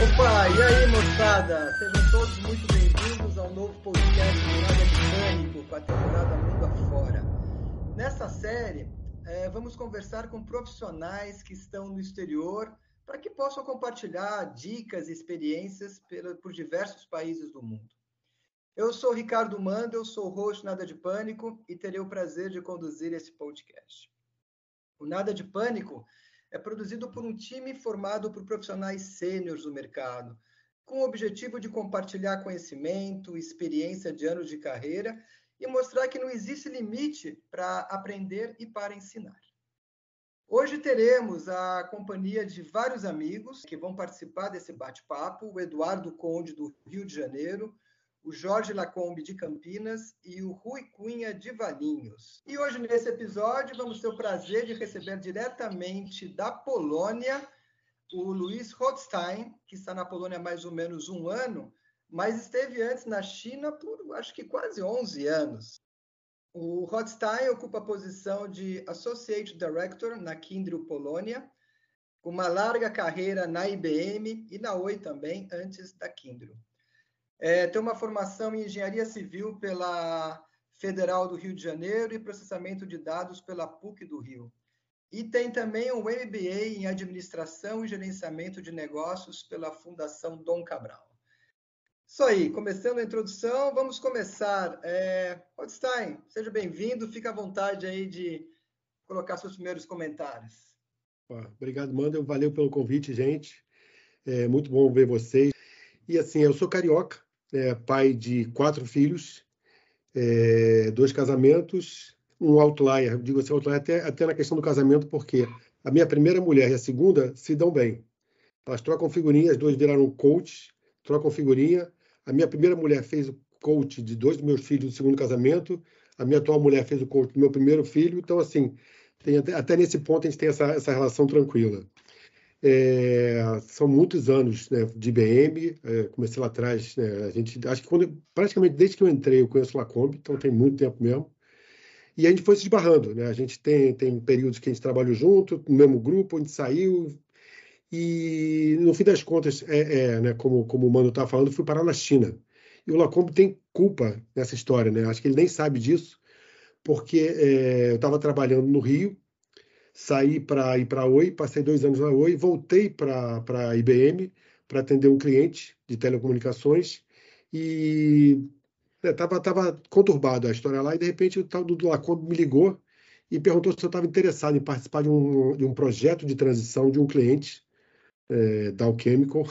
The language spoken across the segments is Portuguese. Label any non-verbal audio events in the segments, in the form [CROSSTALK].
Opa, e aí moçada? Sejam todos muito bem-vindos ao novo podcast do Nada de Pânico com a temporada Mundo Afora. Nessa série, é, vamos conversar com profissionais que estão no exterior para que possam compartilhar dicas e experiências por diversos países do mundo. Eu sou Ricardo Manda, eu sou host Nada de Pânico e terei o prazer de conduzir esse podcast. O Nada de Pânico é produzido por um time formado por profissionais sêniores do mercado, com o objetivo de compartilhar conhecimento, experiência de anos de carreira e mostrar que não existe limite para aprender e para ensinar. Hoje teremos a companhia de vários amigos que vão participar desse bate-papo: o Eduardo Conde, do Rio de Janeiro, o Jorge Lacombe de Campinas e o Rui Cunha de Valinhos. E hoje, nesse episódio, vamos ter o prazer de receber diretamente da Polônia o Luiz Rothstein, que está na Polônia há mais ou menos um ano, mas esteve antes na China por acho que quase 11 anos. O Rothstein ocupa a posição de Associate Director na Kindle Polônia, com uma larga carreira na IBM e na Oi também, antes da Kindle. É, tem uma formação em engenharia civil pela Federal do Rio de Janeiro e processamento de dados pela PUC do Rio. E tem também um MBA em administração e gerenciamento de negócios pela Fundação Dom Cabral. Isso aí, começando a introdução, vamos começar. É, Rodstein, seja bem-vindo, fica à vontade aí de colocar seus primeiros comentários. Obrigado, Mandel, valeu pelo convite, gente. É muito bom ver vocês. E assim, eu sou carioca, é, pai de quatro filhos, é, dois casamentos, um outlier, digo assim, outlier até, até na questão do casamento, porque a minha primeira mulher e a segunda se dão bem. Elas trocam figurinha, as duas viraram coach, trocam figurinha. A minha primeira mulher fez o coach de dois dos meus filhos do segundo casamento, a minha atual mulher fez o coach do meu primeiro filho, então, assim, até, até, nesse ponto a gente tem essa, essa relação tranquila. É, são muitos anos né, de IBM, é, comecei lá atrás, né, a gente, acho que quando, praticamente desde que eu entrei eu conheço Lacombe, então tem muito tempo mesmo, e a gente foi se esbarrando, né, a gente tem, tem períodos que a gente trabalhou junto, no mesmo grupo, a gente saiu, e no fim das contas, é, é né, como, como o Mano estava falando, fui parar na China, e o Lacombe tem culpa nessa história, né, acho que ele nem sabe disso, porque é, eu estava trabalhando no Rio, saí para ir para a Oi, passei dois anos na Oi, voltei para a IBM para atender um cliente de telecomunicações e estava né, tava conturbado a história lá e de repente o tal do Lacombe me ligou e perguntou se eu estava interessado em participar de um, de um projeto de transição de um cliente é, da Alchemical,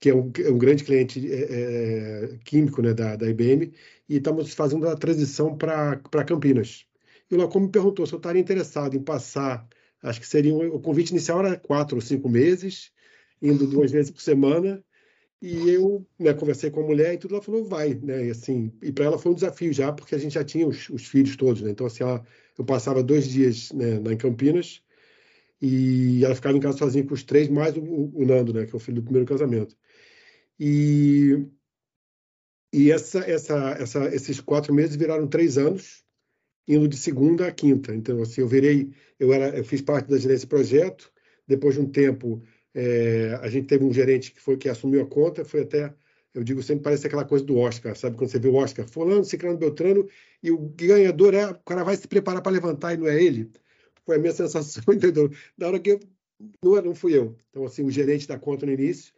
que é um, é um grande cliente é, é, químico né, da, da IBM, e estamos fazendo a transição para Campinas. E o Lacombe me perguntou se eu estaria interessado em passar, acho que seria o convite inicial era quatro ou cinco meses, indo duas vezes por semana. E eu né, conversei com a mulher e tudo, ela falou, vai, né? E, assim, e para ela foi um desafio já, porque a gente já tinha os, os filhos todos, né? Então, assim, ela, eu passava dois dias né, em Campinas e ela ficava em casa sozinha com os três, mais o, o Nando, né? Que é o filho do primeiro casamento. E, e essa, essa, essa, esses quatro meses viraram três anos, indo de segunda a quinta. Então, assim, eu virei, eu era, eu fiz parte da gerência projeto. Depois de um tempo, é, a gente teve um gerente que foi que assumiu a conta. Foi até, eu digo sempre, parece aquela coisa do Oscar, sabe? Quando você vê o Oscar, fulano, ciclano, beltrano, e o ganhador é, o cara vai se preparar para levantar e não é ele. Foi a minha [LAUGHS] sensação, entendeu? Na hora que eu, não, não fui eu. Então, assim, o gerente da conta no início,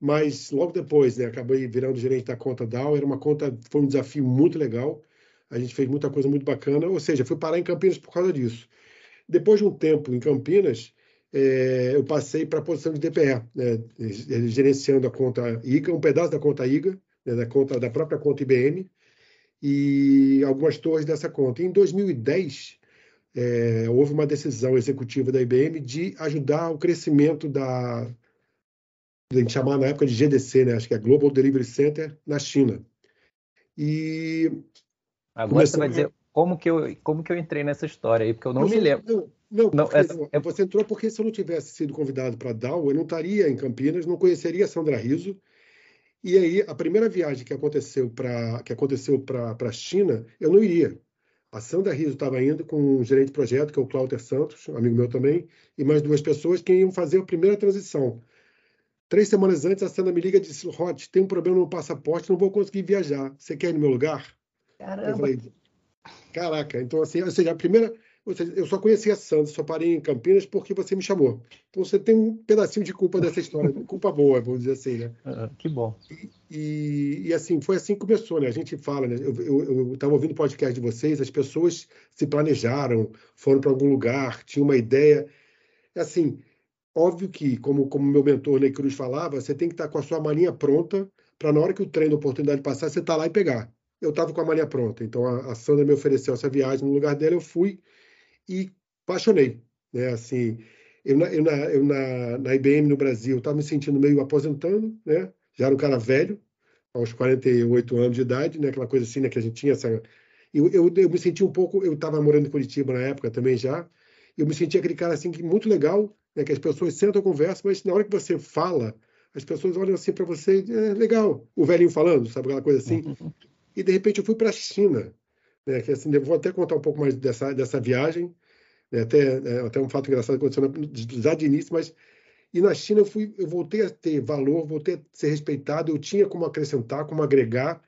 mas logo depois, né, acabei virando gerente da conta DAO. Era uma conta, foi um desafio muito legal a gente fez muita coisa muito bacana, ou seja, fui parar em Campinas por causa disso. Depois de um tempo em Campinas, é, eu passei para a posição de DPE, né, gerenciando a conta IGA, um pedaço da conta IGA, né, da, conta, da própria conta IBM, e algumas torres dessa conta. Em 2010, é, houve uma decisão executiva da IBM de ajudar o crescimento da, a gente chamava na época de GDC, né, acho que é Global Delivery Center, na China. E Agora você vai dizer como que, eu, como que eu entrei nessa história aí, porque eu não, não me lembro. Não, não, essa... É você entrou porque se eu não tivesse sido convidado para DAO, eu não estaria em Campinas, não conheceria Sandra Riso. E aí, a primeira viagem que aconteceu para que aconteceu para a China, eu não iria. A Sandra Riso estava indo com um gerente de projeto, que é o Cláudio Santos, amigo meu também, e mais duas pessoas que iam fazer a primeira transição. Três semanas antes, a Sandra me liga e disse: Rod, tem um problema no passaporte, não vou conseguir viajar. Você quer ir no meu lugar? Caramba. Eu falei, caraca. Então, assim, ou seja, a primeira. Ou seja, eu só conhecia a Sandra, só parei em Campinas porque você me chamou. Então, você tem um pedacinho de culpa dessa história, culpa boa, vamos dizer assim, né? Uh, que bom. E, e, e, assim, foi assim que começou, né? A gente fala, né? Eu estava ouvindo o podcast de vocês, as pessoas se planejaram, foram para algum lugar, tinham uma ideia. Assim, Óbvio que, como, como meu mentor Ney Cruz falava, você tem que estar com a sua malinha pronta para na hora que o trem da oportunidade passar, você estar tá lá e pegar. Eu estava com a malinha pronta, então a, a, Sandra me ofereceu essa viagem no lugar dela, eu fui e apaixonei. Né? Assim, eu, na, eu, na, eu na, na IBM no Brasil estava me sentindo meio aposentando, né? já era um cara velho, aos 48 anos de idade, né? aquela coisa assim né? que a gente tinha essa... Eu, eu, eu me senti um pouco, eu estava morando em Curitiba na época também já, eu me senti aquele cara assim muito legal, né, que as pessoas sentam, conversam, mas na hora que você fala, as pessoas olham assim para você, é legal, o velhinho falando, sabe aquela coisa assim. E de repente eu fui para a China, né, que assim, vou até contar um pouco mais dessa dessa viagem, né, até é, até um fato engraçado aconteceu já de início, mas e na China eu fui, eu voltei a ter valor, voltei a ser respeitado, eu tinha como acrescentar, como agregar,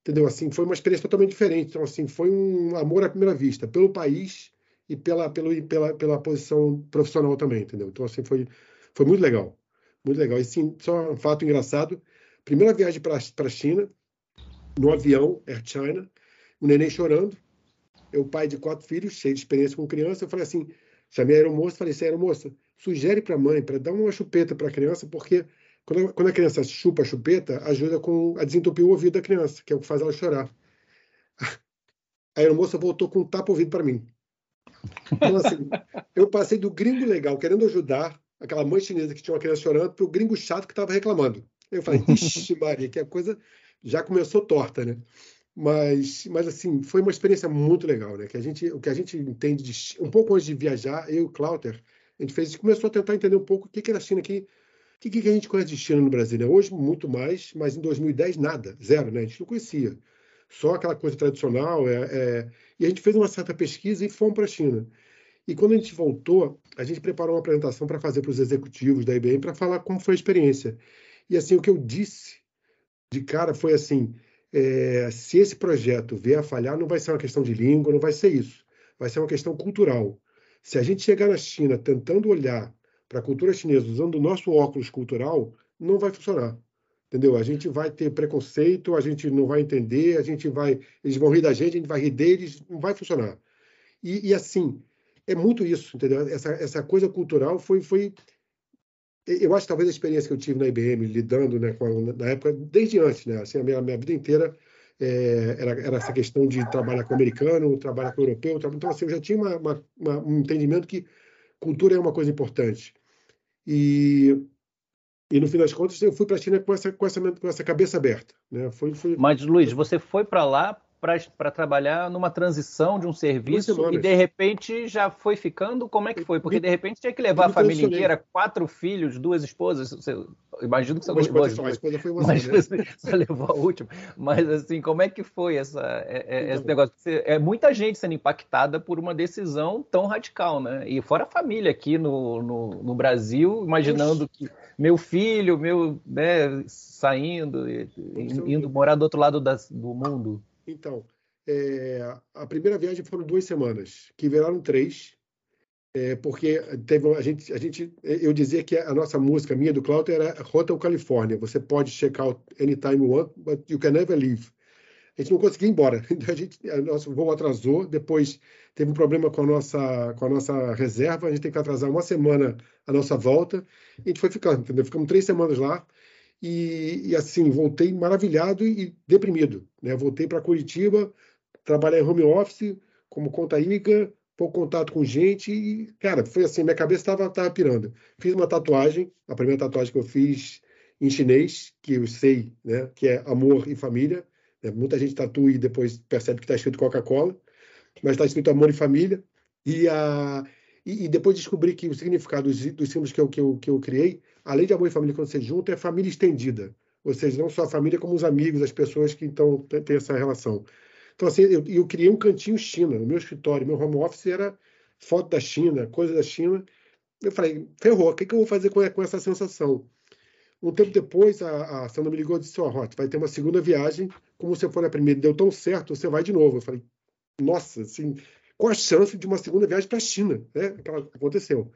entendeu? Assim, foi uma experiência totalmente diferente. Então assim, foi um amor à primeira vista pelo país e pela, pelo, pela, pela posição profissional também, entendeu? Então, assim, foi, foi muito legal. Muito legal. E, sim, só um fato engraçado. Primeira viagem para a China, no avião, Air China, o neném chorando. Eu, pai de quatro filhos, cheio de experiência com criança, eu falei assim, chamei a aeromoça, falei assim, aeromoça, sugere para a mãe, para dar uma chupeta para a criança, porque quando a, quando a criança chupa a chupeta, ajuda com a desentupir o ouvido da criança, que é o que faz ela chorar. A aeromoça voltou com um tapa-ouvido para mim. Então, assim, eu passei do gringo legal, querendo ajudar aquela mãe chinesa que tinha uma criança chorando, para o gringo chato que estava reclamando. Eu falei, ixi, Maria, que a coisa já começou torta, né? Mas, mas assim, foi uma experiência muito legal, né? Que a gente, o que a gente entende de, um pouco antes de viajar, eu e o Cláudio, a gente fez, começou a tentar entender um pouco o que, que era a China aqui, o que, que a gente conhece de China no Brasil, né? Hoje, muito mais, mas em 2010, nada, zero, né? A gente não conhecia só aquela coisa tradicional. É, é... E a gente fez uma certa pesquisa e fomos para a China. E quando a gente voltou, a gente preparou uma apresentação para fazer para os executivos da IBM para falar como foi a experiência. E assim, o que eu disse de cara foi assim: é, se esse projeto vier a falhar, não vai ser uma questão de língua, não vai ser isso. Vai ser uma questão cultural. Se a gente chegar na China tentando olhar para a cultura chinesa usando o nosso óculos cultural, não vai funcionar entendeu? A gente vai ter preconceito, a gente não vai entender, a gente vai, eles vão rir da gente, a gente vai rir deles, não vai funcionar. E, e assim, é muito isso, entendeu? Essa, essa coisa cultural foi, foi, eu acho que talvez a experiência que eu tive na IBM lidando, né, com a, na época desde antes, né, assim, a minha, minha vida inteira é, era, era essa questão de trabalhar com americano, trabalhar com europeu, então assim, eu já tinha uma, uma, uma, um entendimento que cultura é uma coisa importante. E e no fim das contas, eu fui para a China com essa, com, essa, com essa cabeça aberta. Né? Foi, foi... Mas, Luiz, você foi para lá para trabalhar numa transição de um serviço e de repente já foi ficando? Como é que foi? Porque de repente tinha que levar a família inteira, quatro filhos, duas esposas. Você, imagino que você levou as duas. esposa foi uma mas né? [LAUGHS] você levou a última. Mas assim, como é que foi essa, é, é, esse negócio? É muita gente sendo impactada por uma decisão tão radical, né? E fora a família aqui no, no, no Brasil, imaginando que meu filho, meu, né, saindo, indo morar do outro lado das, do mundo. Então, é, a primeira viagem foram duas semanas, que viraram três, é, porque teve a gente, a gente, eu dizia que a nossa música minha do Cláudio era Hotel California. Você pode check out anytime you want, but you can never leave. A gente não conseguia ir embora. [LAUGHS] Então a gente, a nosso voo atrasou. Depois teve um problema com a nossa, com a nossa reserva. A gente tem que atrasar uma semana a nossa volta. A gente foi ficando, entendeu? Ficamos três semanas lá. E, e assim, voltei maravilhado e deprimido. Né? Voltei para Curitiba, trabalhei em home office, como conta ICA, pouco contato com gente e, cara, foi assim, minha cabeça estava tava pirando. Fiz uma tatuagem, a primeira tatuagem que eu fiz em chinês, que eu sei, né, que é amor e família. Né? Muita gente tatua e depois percebe que está escrito Coca-Cola, mas está escrito amor e família. E, a, e, e, depois descobri que o significado dos, dos símbolos que eu, que, eu, que eu criei, além de amor e família quando você junta, é família estendida. Ou seja, não só a família, como os amigos, as pessoas que então têm essa relação. Então, assim, eu, eu criei um cantinho China. No meu escritório, meu home office era foto da China, coisa da China. Eu falei, ferrou, o que, que eu vou fazer com, com essa sensação? Um tempo depois, a, a Sandra me ligou e disse: Ó, oh, vai ter uma segunda viagem. Como você foi na primeira deu tão certo, você vai de novo. Eu falei: Nossa, assim, qual a chance de uma segunda viagem para a China? Né? Aconteceu.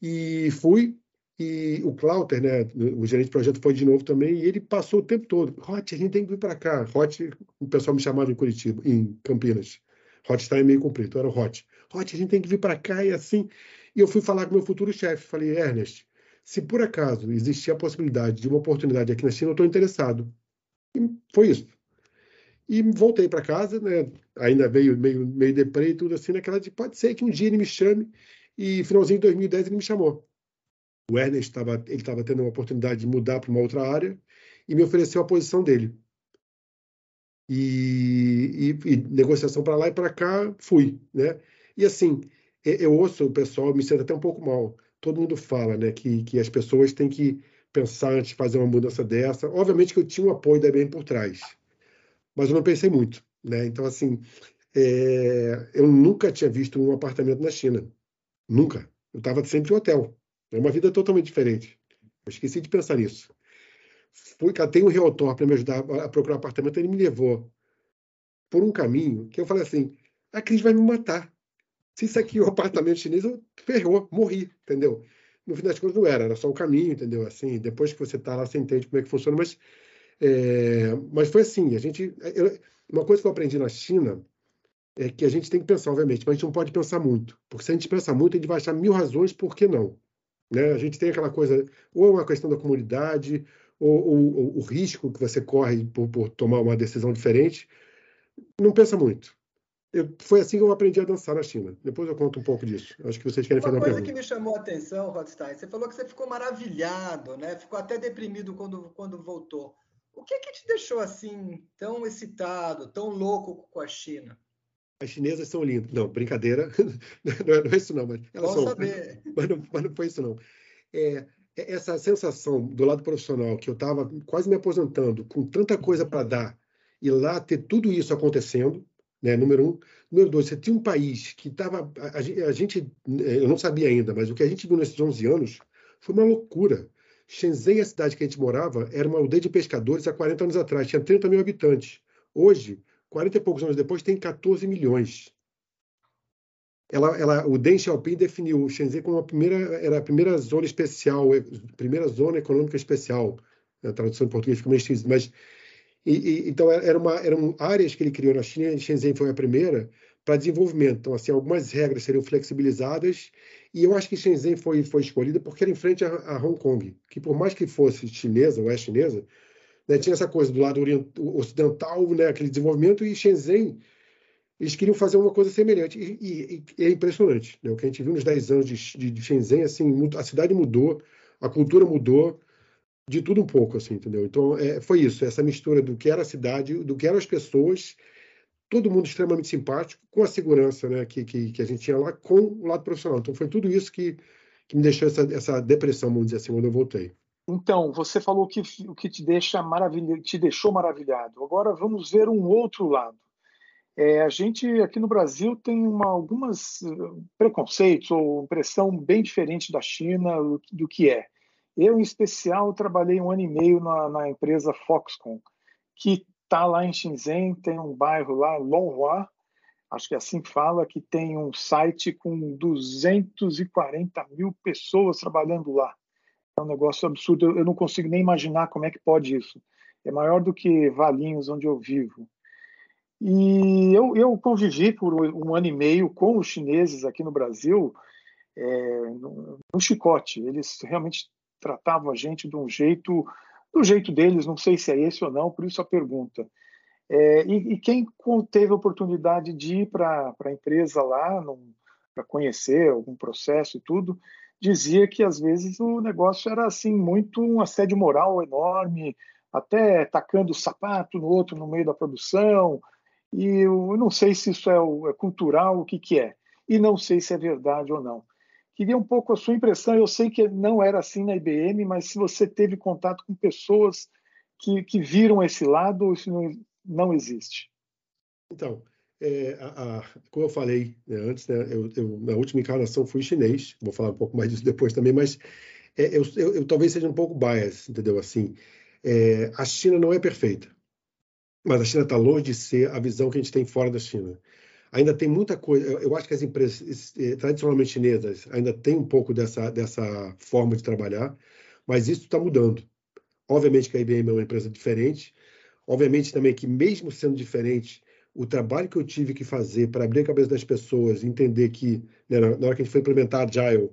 E fui, e o Clauter, né, o gerente de projeto, foi de novo também, e ele passou o tempo todo. Hot, a gente tem que vir para cá. Hot, o pessoal me chamava em Curitiba, em Campinas. Hot está meio comprido, era o Hot. Hot, a gente tem que vir para cá e assim. E eu fui falar com meu futuro chefe. Falei, Ernest, se por acaso existir a possibilidade de uma oportunidade aqui na China, eu estou interessado. E foi isso. E voltei para casa, né? Ainda veio meio, meio deprê e tudo assim, naquela de pode ser que um dia ele me chame. E finalzinho de 2010 ele me chamou. O Ernest estava ele estava tendo uma oportunidade de mudar para uma outra área e me ofereceu a posição dele. E, e, e negociação para lá e para cá, fui, né? E assim, eu ouço o pessoal, me sinto até um pouco mal. Todo mundo fala, né, que, que as pessoas têm que pensar antes de fazer uma mudança dessa. Obviamente que eu tinha um apoio da IBM por trás, mas eu não pensei muito, né? Então, assim, é, eu nunca tinha visto um apartamento na China. Nunca. Eu estava sempre em hotel. É uma vida totalmente diferente. Eu esqueci de pensar nisso. Fui, catei um realtor para me ajudar a procurar um apartamento, ele me levou por um caminho que eu falei assim: a Cris vai me matar. Se isso aqui é um apartamento chinês, eu ferrou, morri, entendeu? No fim das contas não era, era só o caminho, entendeu? Assim, depois que você está lá, você entende como é que funciona, mas, é, mas foi assim, a gente, eu, uma coisa que eu aprendi na China é que a gente tem que pensar, obviamente, mas a gente não pode pensar muito, porque se a gente pensar muito, a gente vai achar mil razões por que não. Né? A gente tem aquela coisa, ou é uma questão da comunidade, ou, ou, ou o risco que você corre por, por tomar uma decisão diferente, não pensa muito. Eu, foi assim que eu aprendi a dançar na China. Depois eu conto um pouco disso. Acho que vocês querem uma fazer uma coisa pergunta. que me chamou a atenção, Rothstein, você falou que você ficou maravilhado, né? Ficou até deprimido quando, quando voltou. O que é que te deixou assim, tão excitado, tão louco com a China? As chinesas são lindas. Não, brincadeira. [LAUGHS] não, é, não é isso não, mas elas Bom são. saber. [LAUGHS] Mas não, mas não foi isso não. É, é essa sensação do lado profissional que eu estava quase me aposentando, com tanta coisa para dar, e lá ter tudo isso acontecendo, né? Número um. Número dois, você tinha um país que estava. A, a, gente, eu não sabia ainda, mas o que a gente viu nesses 11 anos foi uma loucura. Shenzhen, a cidade que a gente morava, era uma aldeia de pescadores há 40 anos atrás, tinha 30 mil habitantes. Hoje, 40 e poucos anos depois, tem 14 milhões. Ela, ela, o Deng Xiaoping definiu Shenzhen como a primeira, era a primeira zona especial, primeira zona econômica especial. A tradução em português fica meio esquisita, mas e, e, então, era uma, eram áreas que ele criou na China, Shenzhen foi a primeira, para desenvolvimento. Então, assim, algumas regras seriam flexibilizadas, e eu acho que Shenzhen foi, foi escolhida porque era em frente a, a Hong Kong, que por mais que fosse chinesa, ou é chinesa, né, tinha essa coisa do lado ocidental, né, aquele desenvolvimento, e Shenzhen, eles queriam fazer uma coisa semelhante. E, e, e é impressionante, né, o que a gente viu nos 10 anos de, de, Shenzhen, assim, a cidade mudou, a cultura mudou, de tudo um pouco, assim, entendeu? Então, é, foi isso, essa mistura do que era a cidade, do que eram as pessoas, todo mundo extremamente simpático, com a segurança né, que, que, que, a gente tinha lá, com o lado profissional. Então, foi tudo isso que, que me deixou essa, essa depressão, vamos dizer assim, quando eu voltei. Então, você falou que o que te deixa maravilha, te deixou maravilhado. Agora vamos ver um outro lado. É, a gente aqui no Brasil tem uma, algumas uh, preconceitos ou impressão bem diferente da China do, do que é. Eu, em especial, trabalhei um ano e meio na, na empresa Foxconn, que está lá em Shenzhen, tem um bairro lá, Longhua, acho que é assim fala, que tem um site com 240 mil pessoas trabalhando lá. É um negócio absurdo, eu não consigo nem imaginar como é que pode isso. É maior do que Valinhos, onde eu vivo. E eu, eu convivi por um ano e meio com os chineses aqui no Brasil, é, no, no chicote. Eles realmente tratavam a gente de um jeito, do jeito deles, não sei se é esse ou não, por isso a pergunta. É, e, e, quem teve a oportunidade de ir para a empresa lá, para conhecer algum processo e tudo, dizia que às vezes o negócio era assim muito um assédio moral enorme, até tacando sapato no outro no meio da produção. E eu não sei se isso é, é cultural, o que, que é. E não sei se é verdade ou não. Queria um pouco a sua impressão. Eu sei que não era assim na IBM, mas se você teve contato com pessoas que, que viram esse lado, ou isso não, não existe? Então, é, a, a, como eu falei né, antes, né, eu, eu, na última encarnação fui chinês, vou falar um pouco mais disso depois também, mas é, eu, eu, eu, talvez seja um pouco bias, entendeu? Assim, é, a China não é perfeita, mas a China está longe de ser a visão que a gente tem fora da China. Ainda tem muita coisa. Eu, acho que as empresas eh, tradicionalmente chinesas ainda têm um pouco dessa, dessa forma de trabalhar, mas isso está mudando. Obviamente que a IBM é uma empresa diferente. Obviamente também que, mesmo sendo diferente, o trabalho que eu tive que fazer para abrir a cabeça das pessoas, entender que, né, na hora que a gente foi implementar Agile,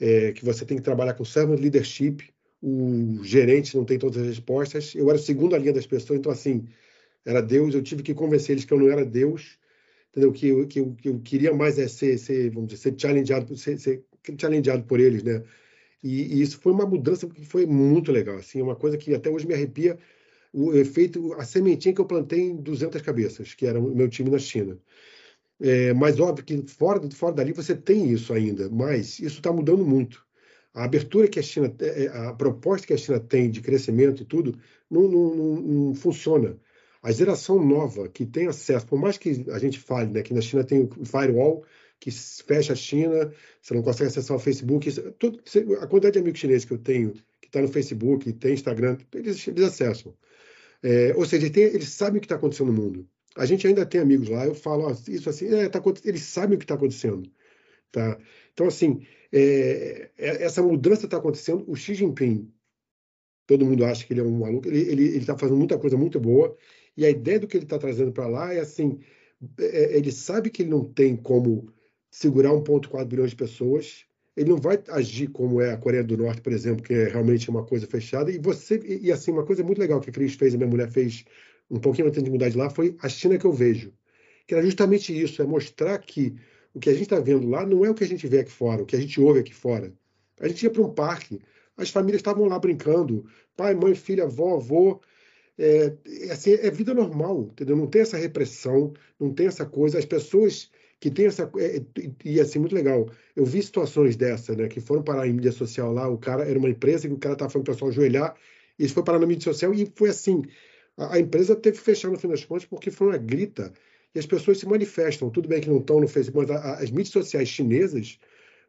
é, que você tem que trabalhar com servant leadership, o gerente não tem todas as respostas. Eu era a segunda linha das pessoas, então, assim, era Deus, eu tive que convencer eles que eu não era Deus, entendeu? Que eu, que eu, que eu queria mais é ser, ser, vamos dizer, ser challengeado, ser, ser challengeado por eles, né? E, e, isso foi uma mudança que foi muito legal, assim, uma coisa que até hoje me arrepia, o efeito, a sementinha que eu plantei em 200 cabeças, que era o meu time na China. É, mas óbvio que fora, fora dali você tem isso ainda, mas isso está mudando muito. A abertura que a China, é, é, a proposta que a China tem de crescimento e tudo, não, não, não, não funciona. A geração nova que tem acesso, por mais que a gente fale né, que na China tem o firewall, que fecha a China, você não consegue acessar o Facebook. Tudo, a quantidade de amigos chineses que eu tenho, que está no Facebook, tem Instagram, eles, eles acessam. É, ou seja, tem, eles sabem o que está acontecendo no mundo. A gente ainda tem amigos lá, eu falo ó, isso assim, é, tá, eles sabem o que está acontecendo. Tá? Então, assim, é, é essa mudança está acontecendo. O Xi Jinping, todo mundo acha que ele é um maluco, ele está fazendo muita coisa muito boa, e a ideia do que ele está trazendo para lá é assim: é, é, ele sabe que ele não tem como segurar 1,4 bilhões de pessoas. Ele não vai agir como é a Coreia do Norte, por exemplo, que é realmente uma coisa fechada. E você e, assim uma coisa muito legal que a Cris fez, a minha mulher fez um pouquinho antes de mudar de lá, foi a China que eu vejo, que era justamente isso, é mostrar que o que a gente está vendo lá não é o que a gente vê aqui fora, o que a gente ouve aqui fora. A gente ia para um parque, as famílias estavam lá brincando, pai, mãe, filha, avó, avô, é, assim, é vida normal, entendeu? Não tem essa repressão, não tem essa coisa. As pessoas que tem essa é, e assim muito legal. Eu vi situações dessa, né, que foram parar em mídia social lá. O cara era uma empresa que o cara estava falando o pessoal ajoelhar. E isso foi parar na mídia social e foi assim. A, a, empresa teve que fechar no fim das contas porque foi uma grita e as pessoas se manifestam. Tudo bem que não estão no Facebook, mas a, as mídias sociais chinesas,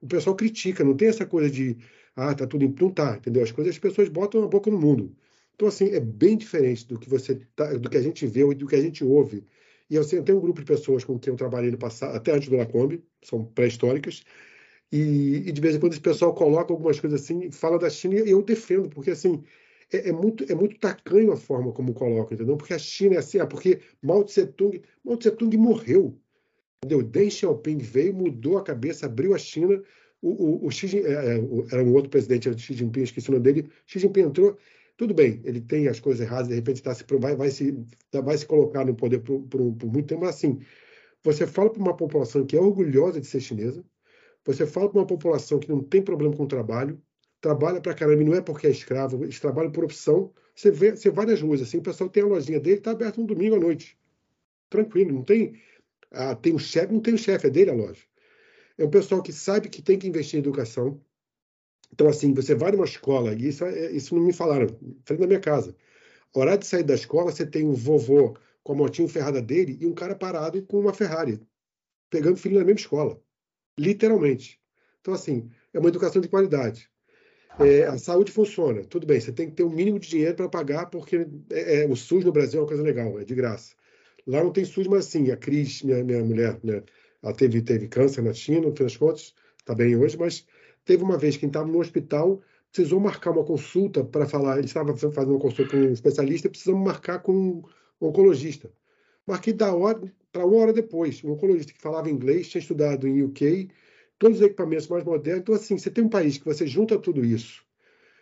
o pessoal critica. Não tem essa coisa de ah, tá tudo não tá, entendeu? As coisas as pessoas botam a boca no mundo. Então assim é bem diferente do que você tá, do que a gente vê e do que a gente ouve e eu, tenho um grupo de pessoas com quem eu trabalhei no passado, até antes do Lacombe, são pré-históricas, e, e, de vez em quando esse pessoal coloca algumas coisas assim, fala da China, e eu defendo, porque assim, é, é, muito, é muito tacanho a forma como coloca, entendeu? Porque a China é assim, ah, porque Mao Tse Tung, Mao Tse Tung morreu, entendeu? Deng Xiaoping veio, mudou a cabeça, abriu a China, o, o, o Xi, é, é, era um outro presidente, Xi Jinping, esqueci o nome dele, Xi Jinping entrou, tudo bem, ele tem as coisas erradas, de repente tá se, vai, vai, se, vai se colocar no poder por, por, por muito tempo, mas assim, você fala para uma população que é orgulhosa de ser chinesa, você fala para uma população que não tem problema com o trabalho, trabalha para caramba, e não é porque é escravo, eles trabalham por opção. Você, vê, você vai nas ruas, assim, o pessoal tem a lojinha dele, está aberto no domingo à noite. Tranquilo, não tem. Ah, tem o chefe, não tem o chefe, é dele a loja. É um pessoal que sabe que tem que investir em educação, então, assim, você vai numa escola, e isso, é, isso não me falaram, frente da minha casa. Horário de sair da escola, você tem um vovô com a motinha ferrada dele e um cara parado com uma Ferrari, pegando filho na mesma escola. Literalmente. Então, assim, é uma educação de qualidade. É, a saúde funciona, tudo bem, você tem que ter um mínimo de dinheiro para pagar, porque é, é, o SUS no Brasil é uma coisa legal, é de graça. Lá não tem SUS, mas assim, a Cris, minha, minha mulher, né, ela teve, teve câncer na China, no fim das contas, está bem hoje, mas Teve uma vez que estava no hospital, precisou marcar uma consulta para falar. Ele estava fazendo uma consulta com um especialista, precisamos marcar com um oncologista. Marquei da hora para uma hora depois. Um oncologista que falava inglês, tinha estudado em UK, todos os equipamentos mais modernos. Então, assim, você tem um país que você junta tudo isso,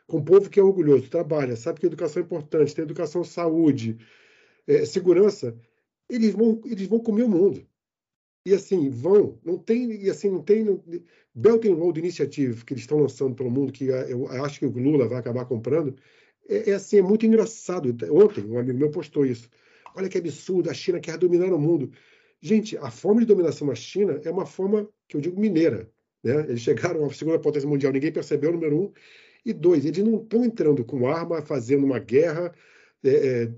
com um povo que é orgulhoso, trabalha, sabe que a educação é importante, tem educação, saúde, é, segurança, eles vão, eles vão comer o mundo. E assim, vão, não tem, e assim, não tem. Belt and Road Initiative que eles estão lançando pelo mundo, que eu acho que o Lula vai acabar comprando, é, é assim, é muito engraçado. Ontem, um amigo meu postou isso. Olha que absurdo, a China quer dominar o mundo. Gente, a forma de dominação na China é uma forma que eu digo mineira. Né? Eles chegaram à segunda potência mundial, ninguém percebeu, número um. E dois, eles não estão entrando com arma, fazendo uma guerra, é, é,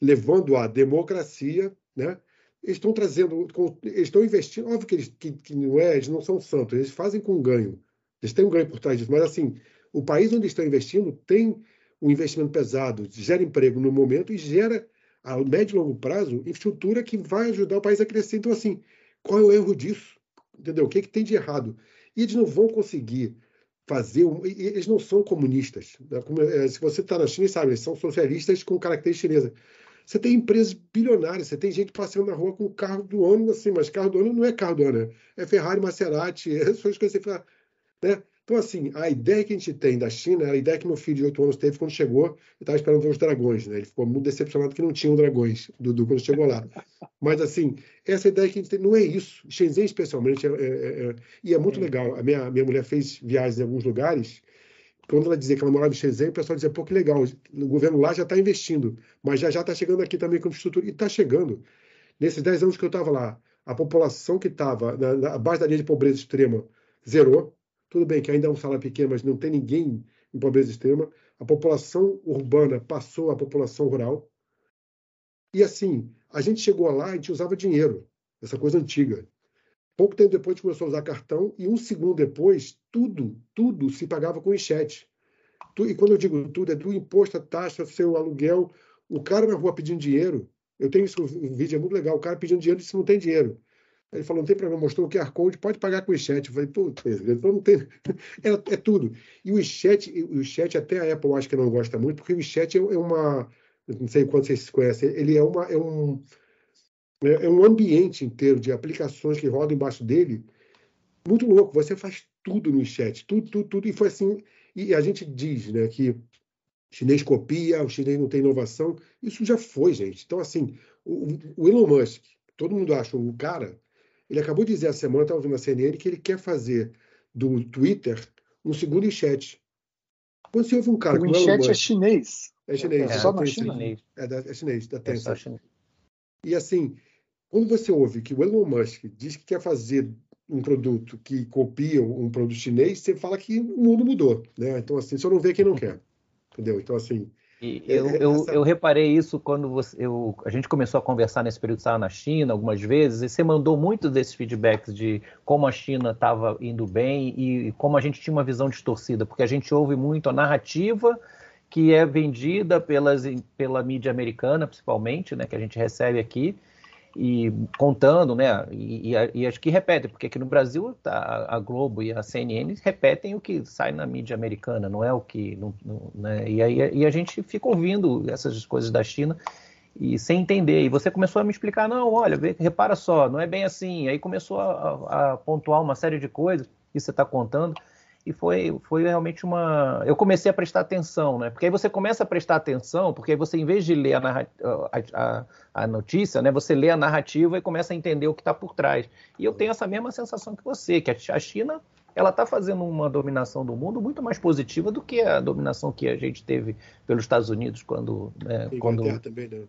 levando a democracia, né? Eles estão trazendo, eles estão investindo, óbvio que, eles, que, que, não é, eles não são santos, eles fazem com ganho, eles têm um ganho por trás disso, mas assim, o país onde estão investindo tem um investimento pesado, gera emprego no momento e gera, a médio e longo prazo, infraestrutura que vai ajudar o país a crescer. Então, assim, qual é o erro disso? Entendeu? O que, é que tem de errado? E eles não vão conseguir fazer. Um, eles não são comunistas. Né? É, se você está na China, sabe, eles são socialistas com característica chinesa. Você tem empresas bilionárias, você tem gente passeando na rua com o carro do ano, assim, mas carro do ano não é carro do ano, é Ferrari, Maserati, [LAUGHS] essas coisas que você fala, né? Então, assim, a ideia que a gente tem da China é a ideia que meu filho de 8 anos teve quando chegou e estava esperando ver os dragões, né? Ele ficou muito decepcionado que não tinham dragões, Dudu, quando chegou lá. [LAUGHS] Mas, assim, essa ideia que a gente tem não é isso. Shenzhen, especialmente, é, é, é, e é muito é. legal. A minha, minha mulher fez viagens em alguns lugares. Quando ela dizia que ela morava em Shenzhen, o pessoal dizia, pô, que legal, o governo lá já está investindo, mas já já está chegando aqui também com infraestrutura. E está chegando. Nesses 10 anos que eu estava lá, a população que estava base da linha de pobreza extrema zerou tudo bem que ainda é um salário pequeno, mas não tem ninguém em pobreza extrema. A população urbana passou à população rural. E assim, a gente chegou lá e a gente usava dinheiro, essa coisa antiga. Pouco tempo depois a gente começou a usar cartão e um segundo depois, tudo, tudo se pagava com enxete. E quando eu digo tudo, é do imposto, a taxa, seu aluguel. O cara na rua pedindo dinheiro, eu tenho isso, um vídeo, é muito legal, o cara pedindo dinheiro disse não tem dinheiro. Ele falou, não tem problema, mostrou o QR Code, pode pagar com o chat. Eu falei, putz, então não tem. [LAUGHS] É, é, tudo. E o chat, o chat até a Apple acho que não gosta muito, porque o chat é, é uma. Não sei quanto vocês conhecem, ele é, uma, é, um, é, é um ambiente inteiro de aplicações que rodam embaixo dele, muito louco. Você faz tudo no chat, tudo, tudo, tudo. E foi assim. E a gente diz né, que o chinês copia, o chinês não tem inovação. Isso já foi, gente. Então, assim, o, o Elon Musk, todo mundo acha um cara ele acabou de dizer a semana, estava ouvindo a CNN, que ele quer fazer do Twitter um segundo chat. Quando você ouve um cara... O chat é chinês. É chinês. É, só na China. É, é chinês, da Tencent. É e assim, quando você ouve que o Elon Musk diz que quer fazer um produto que copia um produto chinês, você fala que o mundo mudou, né? Então assim, só não vê quem não quer, entendeu? Então assim, e eu, é, eu, eu, reparei isso quando você, eu, a gente começou a conversar nesse período que estava na China algumas vezes, e você mandou muitos desses feedbacks de como a China estava indo bem e como a gente tinha uma visão distorcida, porque a gente ouve muito a narrativa que é vendida pelas, pela mídia americana, principalmente, né, que a gente recebe aqui, e contando, né? E, e, e, que repetem, porque aqui no Brasil tá, a Globo e a CNN repetem o que sai na mídia americana, não é o que. Não, não, né? e, aí, e a gente fica ouvindo essas coisas da China e sem entender. E você começou a me explicar, não, olha, repara só, não é bem assim. Aí começou a, a pontuar uma série de coisas que você está contando e foi, foi realmente uma. Eu comecei a prestar atenção, né? Porque aí você começa a prestar atenção, porque aí você, em vez de ler a, a, a, a notícia, né, você lê a narrativa e começa a entender o que está por trás. E eu tenho essa mesma sensação que você, que a China ela está fazendo uma dominação do mundo muito mais positiva do que a dominação que a gente teve pelos Estados Unidos quando. Né, quando... Também, né?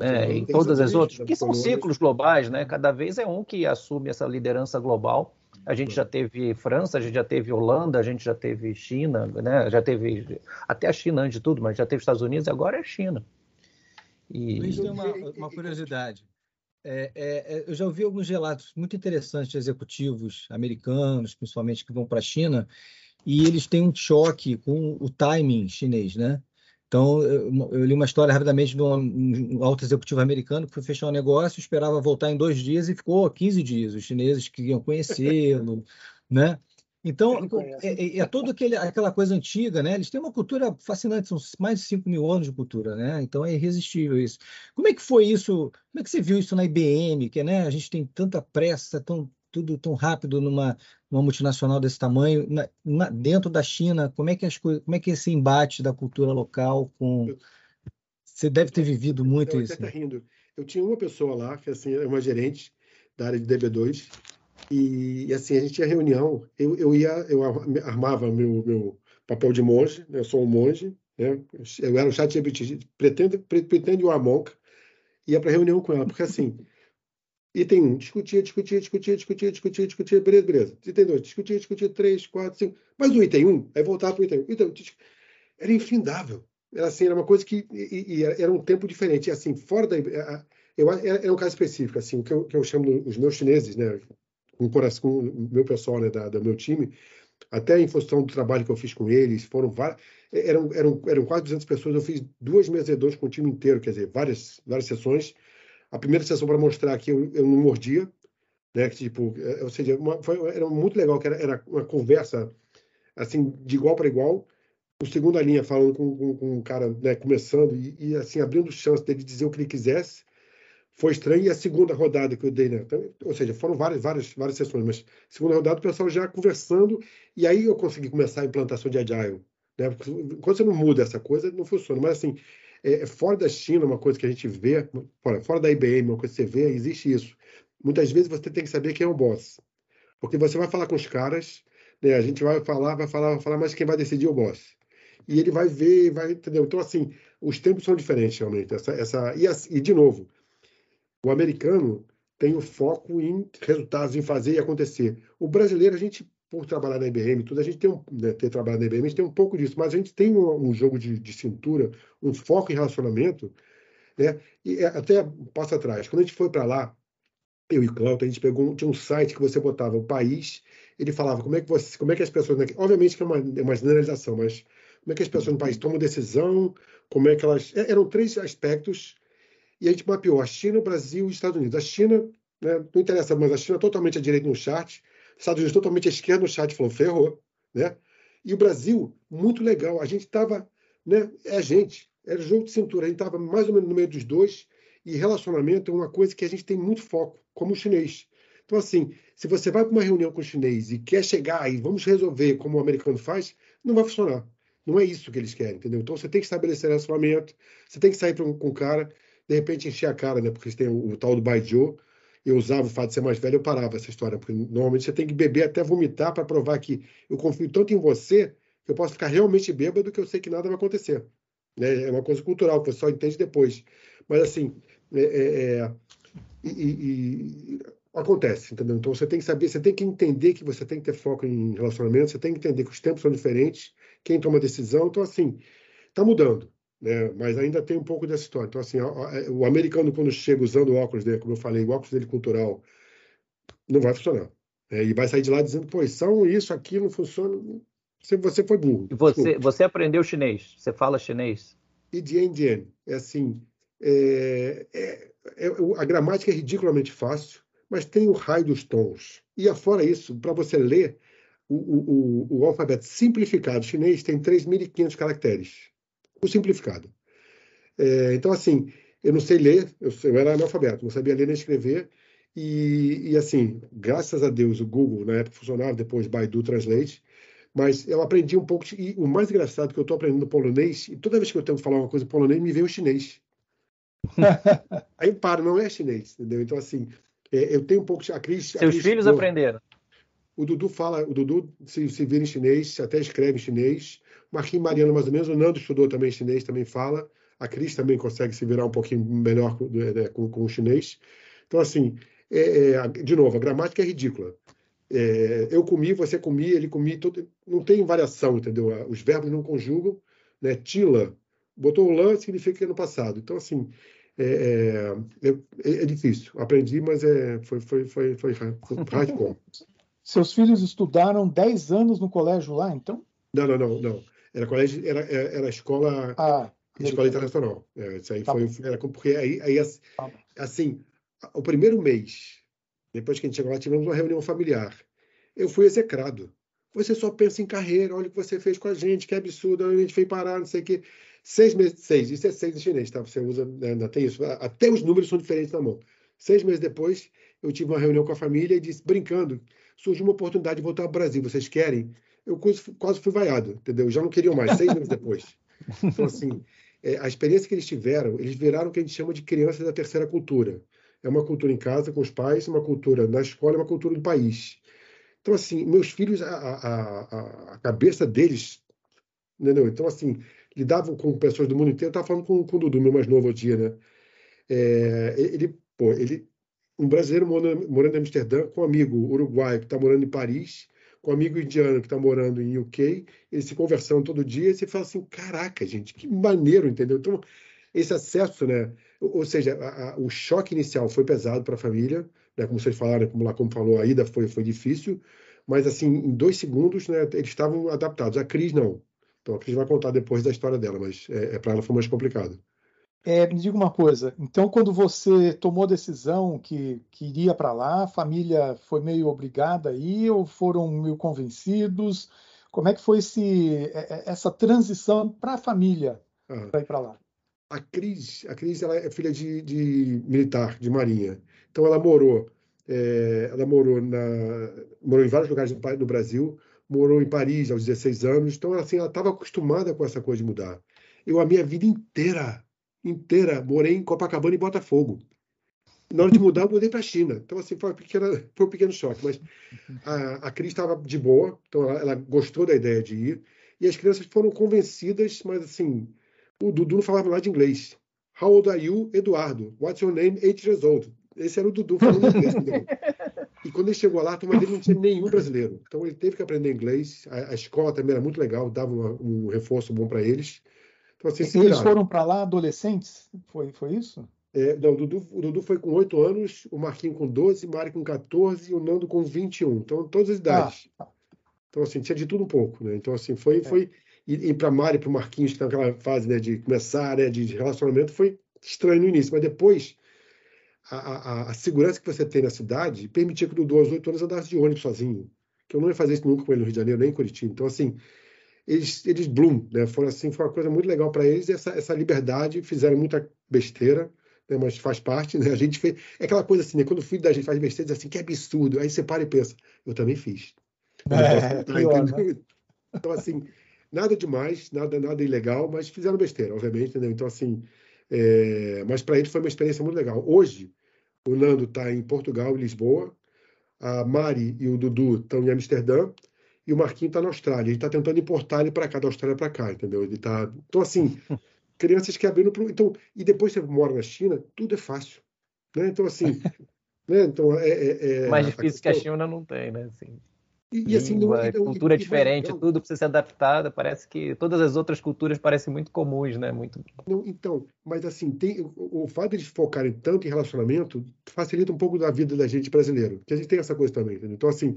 É, em todas as outras, que são ciclos globais, né? Cada vez é um que assume essa liderança global a gente já teve França, a gente já teve Holanda, a gente já teve China, né? Já teve até a China antes de tudo, mas já teve Estados Unidos e agora é China. E... Luiz, tem uma, uma curiosidade. É, é, é, eu já ouvi alguns relatos muito interessantes de executivos americanos, principalmente que vão para a China, e eles têm um choque com o timing chinês, né? Então, eu, li uma história rapidamente de um, um, alto executivo americano que foi fechar um negócio, esperava voltar em dois dias e ficou 15 dias. Os chineses queriam conhecê-lo, [LAUGHS] né? Então, é, é, é toda aquela coisa antiga, né? Eles têm uma cultura fascinante, são mais de 5 mil anos de cultura, né? Então é irresistível isso. Como é que foi isso? Como é que você viu isso na IBM, que né, a gente tem tanta pressa, tão, tudo tão rápido numa, numa multinacional desse tamanho, na, na, dentro da China, como é que as coisas, como é que esse embate da cultura local com você deve ter vivido muito eu, isso. Tá rindo. Eu tinha uma pessoa lá que assim é uma gerente da área de DB2 e, assim a gente tinha reunião. Eu, eu ia, eu armava meu, meu papel de monge, né? eu sou um monge, né? Eu era o chat GPT, pretende pretende o Amonca, ia para reunião com ela porque assim Item 1, discutia, discutia, discutia, discutia, discutia, discutia, beleza, beleza. Item 2, discutia, discutia, 3, 4, 5. Mas o item 1, aí voltava para o item 1. Então, era infindável. Era assim, era uma coisa que. E, e era um tempo diferente. E assim, fora da. Eu, era, um caso específico, assim, o que eu, que eu chamo os meus chineses, né? Com, com o meu pessoal né, do meu time, até em função do trabalho que eu fiz com eles, foram várias, eram, eram, eram quase 200 pessoas, eu fiz duas mesas com o time inteiro, quer dizer, várias, várias sessões. A primeira sessão para mostrar que eu, eu não mordia, né, que tipo, é, ou seja, uma, foi, era muito legal, que era, era uma conversa assim, de igual para igual, o segunda linha falando com, com, com um cara né, começando e, e, assim abrindo chance dele dizer o que ele quisesse. Foi estranho. E a segunda rodada que eu dei né então, ou seja foram várias várias várias sessões mas segunda rodada o pessoal já conversando e aí eu consegui começar a implantação de agile né Porque, quando você não muda essa coisa não funciona. Mas assim é, fora da China uma coisa que a gente vê fora, fora da IBM uma coisa que você vê existe isso muitas vezes você tem que saber quem é o boss porque você vai falar com os caras né, a gente vai falar vai falar vai falar mas quem vai decidir é o boss e ele vai ver, vai, entendeu? Então, assim, os tempos são diferentes, realmente. Essa, essa, e, e, de novo, o americano tem o foco em resultados, em fazer e acontecer. O brasileiro, a gente, por trabalhar na IBM, tudo, a gente tem um, né, ter trabalhado na IBM, a gente tem um pouco disso, mas a gente tem um, um jogo de, de, cintura, um foco em relacionamento, né? E é, até passo atrás, quando a gente foi para lá, eu e Cláudio, a gente pegou, tinha um site que você botava o país, ele falava como é que você, como é que as pessoas, obviamente que é uma, é uma generalização, mas como é que as pessoas no país tomam decisão, como é que elas. É, eram três aspectos, e a gente mapeou a China, o Brasil e os Estados Unidos. A China, né, não interessa, mas a China totalmente à direita no chat, Estados Unidos totalmente à esquerda no chat, falou, ferrou. Né? E o Brasil, muito legal, a gente estava. Né, é a gente, era jogo de cintura, a gente estava mais ou menos no meio dos dois, e relacionamento é uma coisa que a gente tem muito foco, como o chinês. Então, assim, se você vai para uma reunião com o chinês e quer chegar e vamos resolver como o americano faz, não vai funcionar. Não é isso que eles querem, entendeu? Então você tem que estabelecer relacionamento, você tem que sair um, com o cara, de repente encher a cara, né? Porque têm o, o tal do Baijiu. Eu usava o fato de ser mais velho, eu parava essa história, porque normalmente você tem que beber até vomitar para provar que eu confio tanto em você que eu posso ficar realmente bêbado que eu sei que nada vai acontecer. Né? É uma coisa cultural que você só entende depois. Mas assim, é, é, é e, e, acontece, entendeu? Então você tem que saber, você tem que entender que você tem que ter foco em relacionamento, você tem que entender que os tempos são diferentes, quem toma decisão, então assim, está mudando, né? Mas ainda tem um pouco dessa história. Então assim, o americano quando chega usando o óculos dele, como eu falei, o óculos dele cultural, não vai funcionar. Né? E vai sair de lá dizendo, pô, são isso, aquilo, não funciona. Você, você foi burro. Você, você aprendeu chinês? Você fala chinês? E Dien Dien. É assim, é, é, é, a gramática é ridiculamente fácil mas tem o raio dos tons. E afora isso, para você ler, o, o, o, alfabeto simplificado chinês tem 3.500 caracteres. O simplificado. É, então, assim, eu não sei ler, eu, eu, era analfabeto, não sabia ler nem escrever, e, e, assim, graças a Deus, o Google, na época funcionava, depois Baidu Translate, mas eu aprendi um pouco, e o mais engraçado é que eu estou aprendendo polonês, e toda vez que eu tento falar uma coisa em polonês, me vem o chinês. [LAUGHS] Aí eu paro, não é chinês, entendeu? Então, assim, é, eu tenho um pouco. A Cris, Seus a Cris, filhos aprenderam. O Dudu fala, o Dudu se, se vira em chinês, até escreve em chinês. Marquinhos Mariano, mais ou menos. O Nando estudou também chinês, também fala. A Cris também consegue se virar um pouquinho melhor com, né, com, com o chinês. Então, assim, é, é, de novo, a gramática é ridícula. É, eu comi, você comi, ele comi, todo, não tem variação, entendeu? Os verbos não conjugam, né? Tila, botou o lã, significa que é no passado. Então, assim, é, é, é, é, difícil. Aprendi, mas é, foi, foi, foi, foi [LAUGHS] hardcore. Seus filhos estudaram 10 anos no colégio lá, então? Não, não, não. não. Era colégio, era, era escola, ah, escola internacional. É, isso aí tá foi, era, porque aí, aí tá assim, o primeiro mês, depois que a gente chegou lá, tivemos uma reunião familiar. Eu fui execrado. Você só pensa em carreira, olha o que você fez com a gente, que absurdo, a gente foi parar, não sei o quê. Seis meses, seis, isso é seis em chinês, tá? Você usa, né, ainda tem isso. Até os números são diferentes na mão. Seis meses depois, eu tive uma reunião com a família e disse, brincando, surgiu uma oportunidade de voltar ao Brasil, vocês querem? Eu quase, fui vaiado, entendeu? Já não queriam mais, seis meses depois. Então, assim, é, a experiência que eles tiveram, eles viraram o que a gente chama de crianças da terceira cultura. É uma cultura em casa com os pais, uma cultura na escola, uma cultura do país. Então, assim, meus filhos, a, a, a, cabeça deles, entendeu? Então, assim, lidavam com pessoas do mundo inteiro. Eu estava falando com, com o Dudu, meu mais novo dia, né? É, ele, pô, ele, um brasileiro morando, morando em Amsterdã, com um amigo uruguaio que está morando em Paris, com um amigo indiano que está morando em UK, eles se conversando todo dia, e você fala assim, caraca, gente, que maneiro, entendeu? Então, esse acesso, né? Ou seja, a, a, o choque inicial foi pesado para a família, né? Como vocês falaram, como lá como falou, a ida foi, foi difícil, mas assim, em dois segundos, né, eles estavam adaptados. A Cris não. Então a Cris vai contar depois da história dela, mas é, é para ela foi mais complicado. É, me diga uma coisa. Então, quando você tomou a decisão que, que iria para lá, a família foi meio obrigada a ir ou foram meio convencidos? Como é que foi esse, é, é, essa transição para a família ah. para ir para lá? A Cris, a Cris ela é filha de, de militar, de marinha. Então, ela morou, é, ela morou na, morou em vários lugares no Brasil, morou em Paris aos 16 anos. Então, assim, ela estava acostumada com essa coisa de mudar. Eu a minha vida inteira inteira morei em Copacabana e Botafogo. Na hora de mudar, eu mudei para a China. Então, assim, foi, pequena, foi um pequeno choque. Mas a, a Cris estava de boa, então ela, ela, gostou da ideia de ir. E as crianças foram convencidas, mas assim, o Dudu não falava nada de inglês. How old are you, Eduardo? What's your name? Eight years old. Esse era o Dudu falando [LAUGHS] inglês. e quando ele chegou lá, a turma dele não tinha nenhum brasileiro. Então ele teve que aprender inglês. A, a escola também era muito legal, dava uma, um reforço bom para eles. Eles foram para lá adolescentes? Foi, foi isso? É, não, o Dudu, o Dudu foi com 8 anos, o Marquinhos com 12, o Mário com 14 e o Nando com 21. Então, todas as idades. Ah, tá. Então, assim, tinha de tudo um pouco, né? Então, assim, foi... É. foi e, e para Mário e para o Marquinhos, que estava naquela fase né, de começar, né, de relacionamento, foi estranho no início. Mas depois, a, a, a segurança que você tem na cidade permitia que o Dudu, aos 8 anos, andasse de ônibus sozinho. Que eu não ia fazer isso nunca com ele no Rio de Janeiro, nem em Curitiba. Então, assim, eles, eles bloom, né? Foram assim, foi uma coisa muito legal para eles, essa, essa liberdade, fizeram muita besteira, né? mas faz parte, né? A gente fez, é aquela coisa assim, né? Quando o filho da gente faz besteira, diz assim, que absurdo. Aí você para e pensa, eu também fiz. É, pior, [LAUGHS] né? então, assim, nada demais, nada, nada ilegal, mas fizeram besteira, obviamente, entendeu? Então, assim, é... mas para eles foi uma experiência muito legal. Hoje, o Nando está em Portugal, em Lisboa, a Mari e o Dudu estão em Amsterdã, e o Marquinhos está na Austrália. Ele está tentando importar ele para cá, da Austrália para cá, entendeu? Ele tá... Então, assim, [LAUGHS] crianças que abriram. Pro... Então, e depois você mora na China, tudo é fácil. Né? Então, assim. [LAUGHS] né? então, é, é, é Mais difícil a questão... que a China não tem, né? Assim. E, e assim, não, então, cultura e, diferente, não, tudo precisa ser adaptado. Parece que todas as outras culturas parecem muito comuns, né? Muito. Não, então, mas assim, tem, o, o fato de eles focarem tanto em relacionamento facilita um pouco da vida da gente brasileiro, porque a gente tem essa coisa também. Entendeu? Então, assim,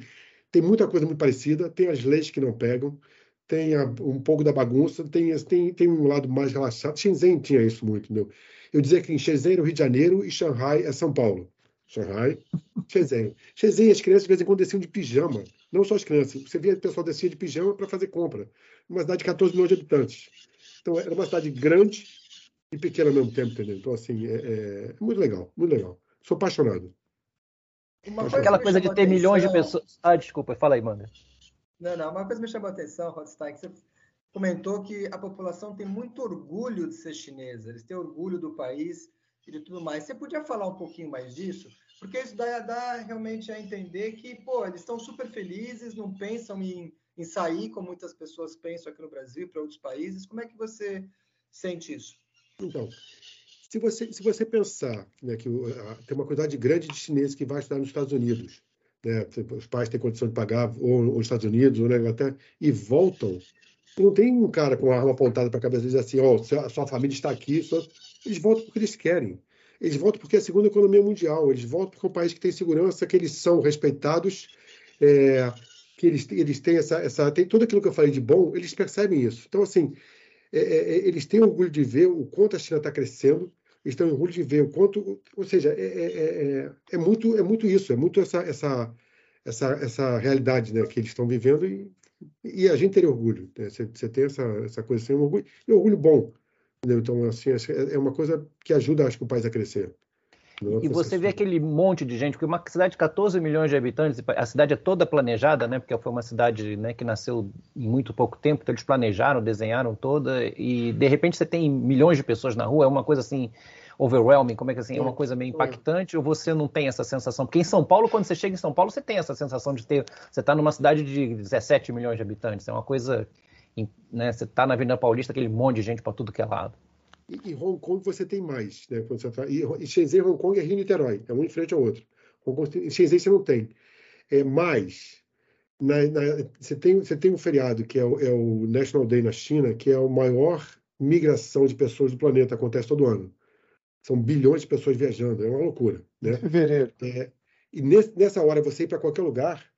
tem muita coisa muito parecida, tem as leis que não pegam, tem a, um pouco da bagunça, tem, tem, tem um lado mais relaxado. Shenzhen tinha isso muito, entendeu? Eu dizia que em Shenzhen era o Rio de Janeiro e Shanghai é São Paulo. Shanghai, Shenzhen. Shenzhen, as crianças de vez em quando desciam de pijama. Não só as crianças. Você via o pessoal descia de pijama para fazer compra. Uma cidade de 14 milhões de habitantes. Então, era uma cidade grande e pequena ao mesmo tempo, entendeu? Então, assim, é, é muito legal, muito legal. Sou apaixonado. Coisa Aquela coisa de ter atenção... milhões de pessoas. Ah, desculpa, fala aí, manda. Não, não, uma coisa me chamou a atenção, Rodstein, que você comentou que a população tem muito orgulho de ser chinesa, eles têm orgulho do país e de tudo mais. Você podia falar um pouquinho mais disso? Porque isso dá, dá realmente a entender que, pô, eles estão super felizes, não pensam em, em sair como muitas pessoas pensam aqui no Brasil e para outros países. Como é que você sente isso? Então, se você, se você pensar né, que tem uma quantidade grande de chineses que vai estudar nos Estados Unidos, né, os pais têm condição de pagar ou nos Estados Unidos ou na Inglaterra, e voltam, não tem um cara com a arma apontada para a cabeça e diz assim, ó, oh, sua família está aqui, só... eles voltam porque eles querem. Eles voltam porque é a segunda economia mundial, eles voltam porque é um país que tem segurança, que eles são respeitados, é, que eles, eles têm essa, essa. Tem tudo aquilo que eu falei de bom, eles percebem isso. Então, assim, é, é, é eles têm orgulho de ver o quanto a China está crescendo, estão em orgulho de ver o quanto, ou seja, é, é, é, é, muito é muito isso, é muito essa essa essa, essa realidade, né, que eles estão vivendo e, e a gente teria orgulho, né? você, você tem essa essa coisa assim, um orgulho e um orgulho bom, entendeu? então assim é uma coisa que ajuda acho que o país a crescer. E você vê aquele monte de gente, porque uma cidade de 14 milhões de habitantes, a cidade é toda planejada, né? Porque foi uma cidade né, que nasceu em muito pouco tempo, então eles planejaram, desenharam toda, e de repente você tem milhões de pessoas na rua, é uma coisa assim overwhelming, como é que assim, é uma coisa meio impactante, ou você não tem essa sensação? Porque em São Paulo, quando você chega em São Paulo, você tem essa sensação de ter, você está numa cidade de 17 milhões de habitantes, é uma coisa, né? Você está na Avenida Paulista, aquele monte de gente para tudo que é lado. Em Hong Kong você tem mais, né? Quando você tá... E Shenzhen, Hong Kong é Rio e Niterói, é um em frente ao outro. Em Shenzhen você não tem. É mais. Na, na, você, tem, você tem um feriado que é o, é o, National Day na China, que é a maior migração de pessoas do planeta, acontece todo ano. São bilhões de pessoas viajando, é uma loucura. Né? Fevereiro. É, e nesse, nessa hora você ir para qualquer lugar,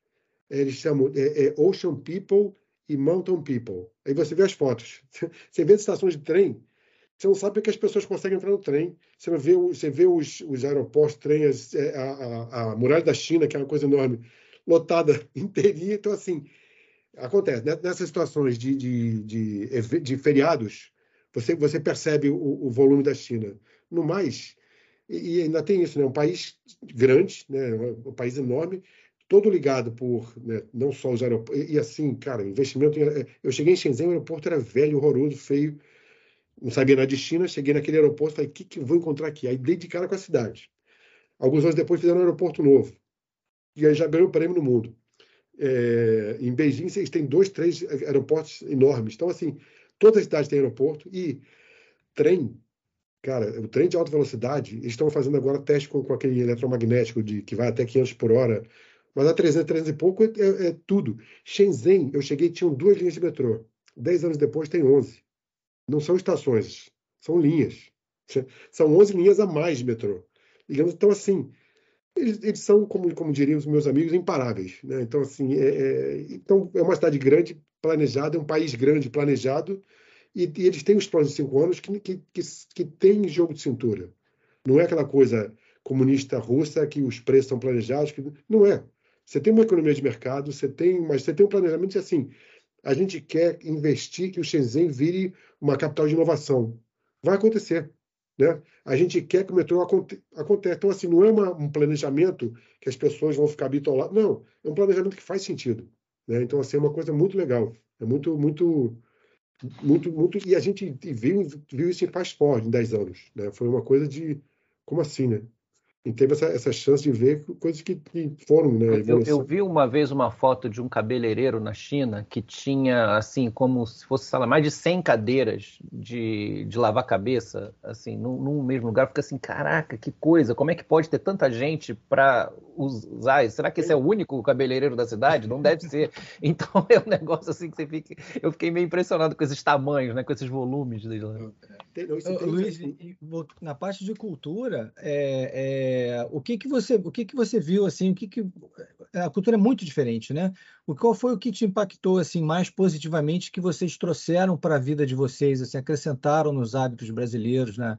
eles chamam é, é Ocean People e Mountain People. Aí você vê as fotos. [LAUGHS] Você vê as estações de trem, você não sabe que as pessoas conseguem entrar no trem. Você vê, você vê os, os aeroportos, trens, é, a, a, a, muralha da China, que é uma coisa enorme, lotada [LAUGHS] inteirinha. Então, assim, acontece. Né? Nessas situações de, de, de, de feriados, você, você percebe o, o, volume da China. No mais, e, ainda tem isso, né? um país grande, né? um país enorme, todo ligado por né, não só os aeroportos. E, e, assim, cara, investimento. Em, eu cheguei em Shenzhen, o aeroporto era velho, horroroso, feio não sabia nada de China, cheguei naquele aeroporto, falei, o que, que vou encontrar aqui? Aí dei de cara com a cidade. Alguns anos depois fizeram um aeroporto novo. E aí já ganhou o prêmio no mundo. É, em Beijing, eles têm dois, três aeroportos enormes. Então, assim, toda a cidade tem aeroporto. E trem, cara, o trem de alta velocidade, eles estão fazendo agora teste com, com aquele eletromagnético de, que vai até 500 por hora. Mas a 300, 300 e pouco é, é, é tudo. Shenzhen, eu cheguei, tinham duas linhas de metrô. Dez anos depois tem 11 não são estações, são linhas. São 11 linhas a mais de metrô. Então, assim, eles, eles são, como, como diriam os meus amigos, imparáveis. Né? Então, assim, é, é, então, é uma cidade grande, planejada, é um país grande, planejado, e, e eles têm os próximos cinco anos que, que, que, que tem jogo de cintura. Não é aquela coisa comunista russa que os preços são planejados. Que, não é. Você tem uma economia de mercado, você tem, mas você tem um planejamento assim a gente quer investir que o Shenzhen vire uma capital de inovação. Vai acontecer. Né? A gente quer que o metrô aconte aconteça. Então, assim, não é uma, um planejamento que as pessoas vão ficar bitoladas. Não, é um planejamento que faz sentido. Né? Então, assim, é uma coisa muito legal. É muito, muito, muito, muito... E a gente viu, viu isso em Fast Forward em 10 anos. Né? Foi uma coisa de... Como assim, né? E teve essa, essa chance de ver coisas que, que foram, né? Eu, eu, vi uma vez uma foto de um cabeleireiro na China que tinha, assim, como se fosse, sei lá, mais de 100 cadeiras de, de lavar cabeça, assim, num, num mesmo lugar. Fica assim, caraca, que coisa, como é que pode ter tanta gente para usar? Será que esse é o único cabeleireiro da cidade? Não deve ser. [LAUGHS] Então é um negócio assim que você fica... Eu fiquei meio impressionado com esses tamanhos, né? Com esses volumes. Luiz, na parte de cultura, é, é é, o que que você o que que você viu assim o que que a cultura é muito diferente né? O qual foi o que te impactou assim mais positivamente que vocês trouxeram para a vida de vocês assim acrescentaram nos hábitos brasileiros né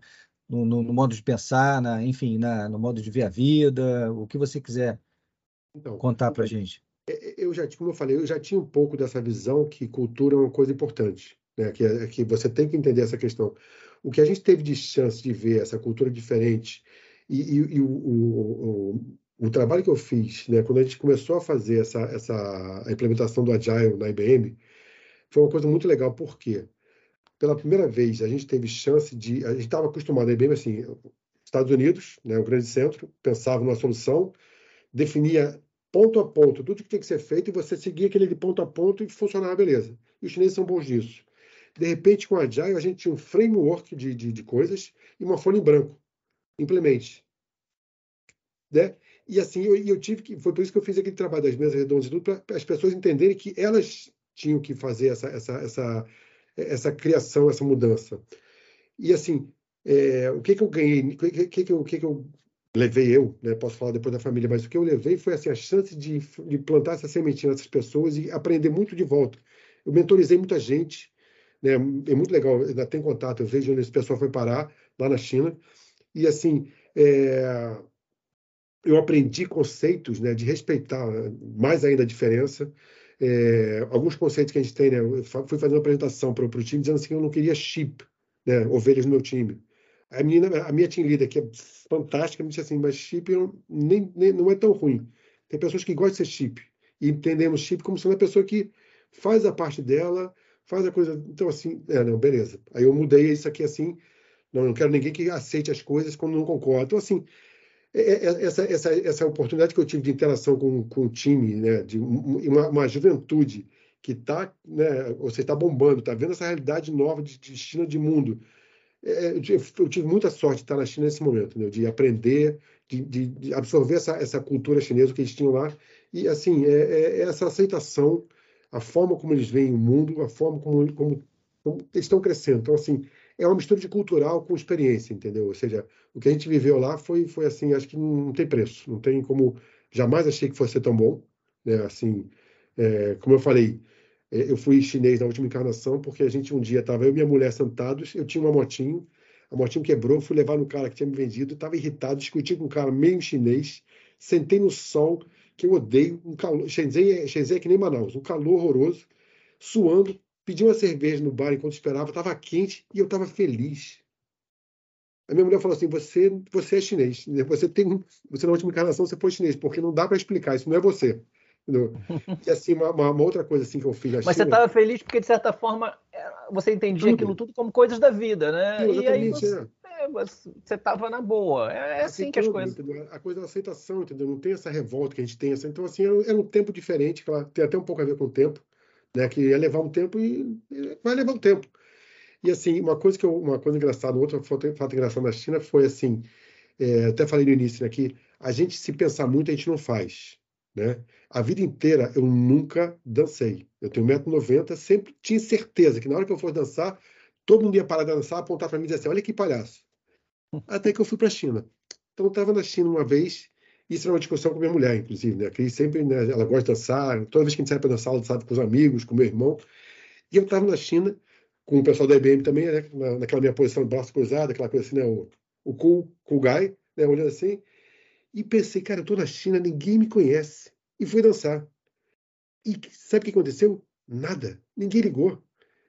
no, no, no modo de pensar na enfim na, no modo de ver a vida? O que você quiser então, contar para gente. é, é, eu já como eu falei eu já tinha um pouco dessa visão que cultura é uma coisa importante né? Que, que você tem que entender essa questão. O que a gente teve de chance de ver essa cultura diferente e, e, e o, o, o, trabalho que eu fiz, né, quando a gente começou a fazer essa, essa a implementação do Agile na IBM, foi uma coisa muito legal, porque pela primeira vez a gente teve chance de. A gente estava acostumado, a IBM, assim, Estados Unidos, né, o grande centro, pensava numa solução, definia ponto a ponto tudo que tem que ser feito e você seguia aquele de ponto a ponto e funcionava beleza. E os chineses são bons nisso. De repente, com o Agile, a gente tinha um framework de, de, de coisas e uma folha em branco implemente. Né? E assim, eu, eu, tive que. Foi por isso que eu fiz aquele trabalho das mesas redondas e tudo, para as pessoas entenderem que elas tinham que fazer essa, essa, essa, essa criação, essa mudança. E assim, é, o que, que eu ganhei, o que, que, eu, que, que eu levei eu, né? posso falar depois da família, mas o que eu levei foi assim, a chance de, de plantar essa sementinha nessas pessoas e aprender muito de volta. Eu mentorizei muita gente, né? é muito legal, ainda tem contato, eu vejo onde esse pessoal foi parar, lá na China, e assim, é, eu aprendi conceitos né, de respeitar mais ainda a diferença. É, alguns conceitos que a gente tem, né, eu fui fazer uma apresentação para o time dizendo assim eu não queria chip, né, ovelhas no meu time. A, menina, a minha team leader, que é fantástica, me disse assim, mas chip nem, nem, não é tão ruim. Tem pessoas que gostam de ser chip. E entendemos chip como sendo a pessoa que faz a parte dela, faz a coisa. Então, assim, é, não, beleza. Aí eu mudei isso aqui assim, não, não quero ninguém que aceite as coisas quando não concorda. Então, assim, é, é, é, essa, essa, essa oportunidade que eu tive de interação com, com o time, né, de uma, uma juventude que está, né, você está bombando, está vendo essa realidade nova de, de China de mundo. É, eu, tive muita sorte de estar na China nesse momento, né, de aprender, de, de, de, absorver essa, essa cultura chinesa que eles tinham lá. E, assim, é, é, essa aceitação, a forma como eles veem o mundo, a forma como, como, como eles estão crescendo. Então, assim, é uma mistura de cultural com experiência, entendeu? Ou seja, o que a gente viveu lá foi, foi assim, acho que não tem preço, não tem como, jamais achei que fosse tão bom, né? Assim, É, como eu falei, é, eu fui chinês na última encarnação porque a gente um dia estava eu e minha mulher sentados, eu tinha uma motinho, a motinho quebrou, fui levar no cara que tinha me vendido, estava irritado, discuti com um cara meio chinês, sentei no sol, que eu odeio, um calor, Shenzhen, é, Shenzhen é que nem Manaus, um calor horroroso, suando, pedi uma cerveja no bar enquanto esperava, estava quente e eu estava feliz. A minha mulher falou assim: você, você é chinês, você tem, você na última encarnação você foi chinês, porque não dá para explicar, isso não é você. Entendeu? [LAUGHS] E assim, uma, uma, outra coisa assim que eu fiz Mas China, você estava feliz porque, de certa forma, é, você entendia tudo. aquilo tudo como coisas da vida, né? Sim, e aí você, é. você estava na boa. É, é assim que as coisas. Entendeu? A coisa da aceitação, entendeu? Não tem essa revolta que a gente tem. Essa... Então, assim, era, um tempo diferente, que ela tem até um pouco a ver com o tempo, né? Que ia levar um tempo e vai levar um tempo. E assim, uma coisa que eu, uma coisa engraçada, outro fato, fato engraçado na China foi assim, é, até falei no início aqui, né, a gente se pensar muito a gente não faz, né? A vida inteira eu nunca dancei. Eu tenho 1,90m, sempre tinha certeza que na hora que eu fosse dançar, todo mundo ia parar de dançar, apontar para mim e dizer assim: olha que palhaço. Até que eu fui para a China. Então eu estava na China uma vez, isso era uma discussão com minha mulher, inclusive, né? Sempre, né, ela gosta de dançar, toda vez que a gente sai para dançar, ela sabe com os amigos, com meu irmão. E eu estava na China com o pessoal da IBM também, né, naquela minha posição braço cruzado, aquela coisa assim, né, o, o cool, cool guy, né, olhando assim, e pensei, cara, eu tô na China, ninguém me conhece, e fui dançar. E sabe o que aconteceu? Nada, ninguém ligou.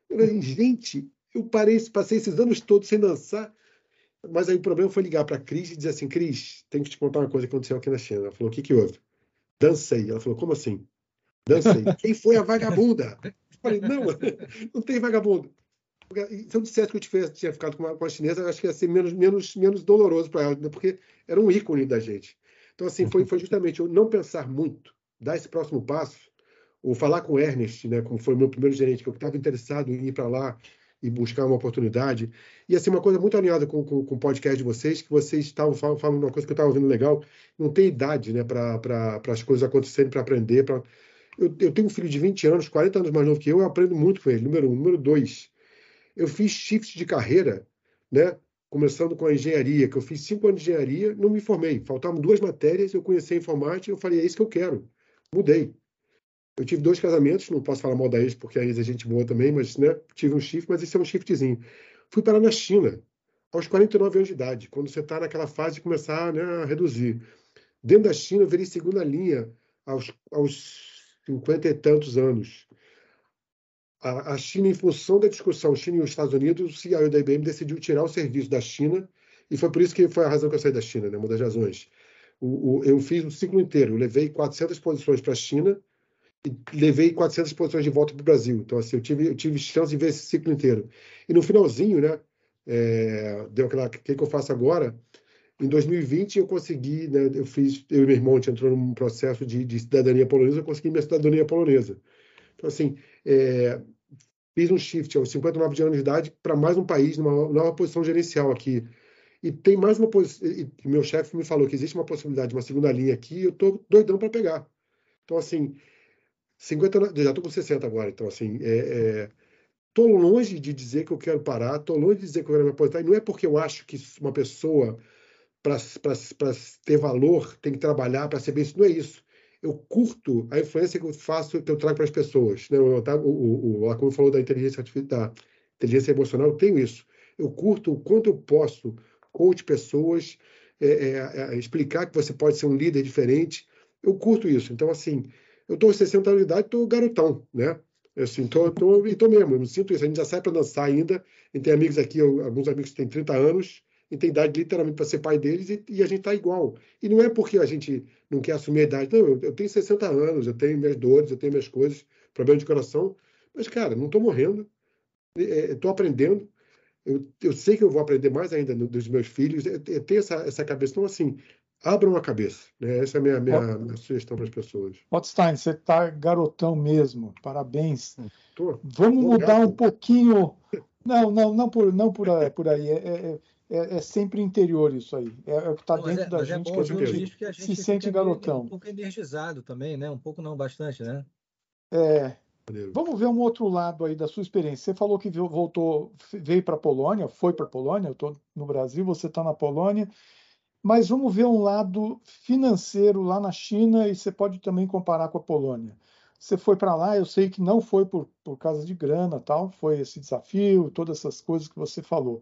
Eu falei, gente, eu parei, passei esses anos todos sem dançar, mas aí o problema foi ligar para a Cris e dizer assim, Cris, tem que te contar uma coisa que aconteceu aqui na China. Ela falou, o que que houve? Dancei. Ela falou, como assim? Dancei. [LAUGHS] Quem foi a vagabunda? Eu falei, não, [LAUGHS] não tem vagabundo. Se eu dissesse que eu tivesse, tinha ficado com, uma, com a chinesa, eu acho que ia ser menos, menos, menos doloroso para ela, porque era um ícone da gente. Então, assim, foi, foi justamente eu não pensar muito, dar esse próximo passo, ou falar com o Ernest, né, como foi o meu primeiro gerente, que eu estava interessado em ir para lá e buscar uma oportunidade. E, assim, uma coisa muito alinhada com, com, com o podcast de vocês, que vocês estavam falando, uma coisa que eu estava ouvindo legal, não tem idade né, para as coisas acontecerem, para aprender. Pra... Eu, eu tenho um filho de 20 anos, 40 anos mais novo que eu, eu aprendo muito com ele, número um. Número dois, eu fiz shift de carreira, né? começando com a engenharia, que eu fiz cinco anos de engenharia, não me formei. Faltavam duas matérias, eu conheci a informática, eu falei, é isso que eu quero. Mudei. Eu tive dois casamentos, não posso falar mal da ex, porque a ex é gente boa também, mas né, tive um shift, mas esse é um shiftzinho. Fui parar na China, aos 49 anos de idade, quando você está naquela fase de começar né, a reduzir. Dentro da China, eu virei segunda linha aos, aos 50 e tantos anos a, China, em função da discussão China e os Estados Unidos, o CIO da IBM decidiu tirar o serviço da China, e foi por isso que foi a razão que eu saí da China, né, uma das razões. O, o, eu fiz o ciclo inteiro, eu levei 400 posições para a China levei 400 posições de volta para o Brasil. Então, assim, eu tive, eu tive chance de ver esse ciclo inteiro. E no finalzinho, né, é, deu aquela, o que, que eu faço agora? Em 2020 eu consegui, né, eu fiz, eu e meu irmão a gente entrou num processo de, de cidadania polonesa, eu consegui minha cidadania polonesa. Então, assim, é, fiz um shift aos 59 anos de idade para mais um país, numa nova posição gerencial aqui. E tem mais uma posição. Meu chefe me falou que existe uma possibilidade de uma segunda linha aqui, eu estou doidão para pegar. Então, assim, 50, já estou com 60 agora, então, assim, estou é, é, longe de dizer que eu quero parar, estou longe de dizer que eu quero me aposentar, e não é porque eu acho que uma pessoa, para ter valor, tem que trabalhar para ser bem, isso não é isso eu curto a influência que eu faço, que eu trago para as pessoas. Né? O, o, o, como falou da inteligência artificial, da inteligência emocional, eu tenho isso. Eu curto o quanto eu posso coach pessoas, é, é, é, explicar que você pode ser um líder diferente. Eu curto isso. Então, assim, eu com 60 anos de idade, estou garotão, né? Assim, tô, tô, e tô mesmo, eu sinto isso. A gente já sai para dançar ainda. Gente tem amigos aqui, alguns amigos que têm 30 anos, e tem idade literalmente para ser pai deles e, e a gente está igual. E não é porque a gente não quer assumir a idade. Não, eu, eu tenho 60 anos, eu tenho minhas dores, eu tenho minhas coisas, problema de coração. Mas, cara, não estou morrendo, estou é, aprendendo. Eu, eu sei que eu vou aprender mais ainda no, dos meus filhos. Eu, eu tenho essa, essa cabeça. Então, assim, abram a cabeça. Né? Essa é a minha, minha, minha sugestão para as pessoas. Otstein, você está garotão mesmo. Parabéns. Tô. Vamos mudar um pouquinho. Não, não, não por, não por, por aí. É, é, é, é, sempre interior isso aí. É, é o que está dentro é, da é gente, que, a gente que a gente se sente garotão. Um pouco energizado também, né? Um pouco não, bastante, né? É. Vamos ver um outro lado aí da sua experiência. Você falou que voltou, veio para a Polônia, foi para a Polônia, eu estou no Brasil, você está na Polônia, mas vamos ver um lado financeiro lá na China e você pode também comparar com a Polônia. Você foi para lá, eu sei que não foi por, por causa de grana, tal, foi esse desafio, todas essas coisas que você falou.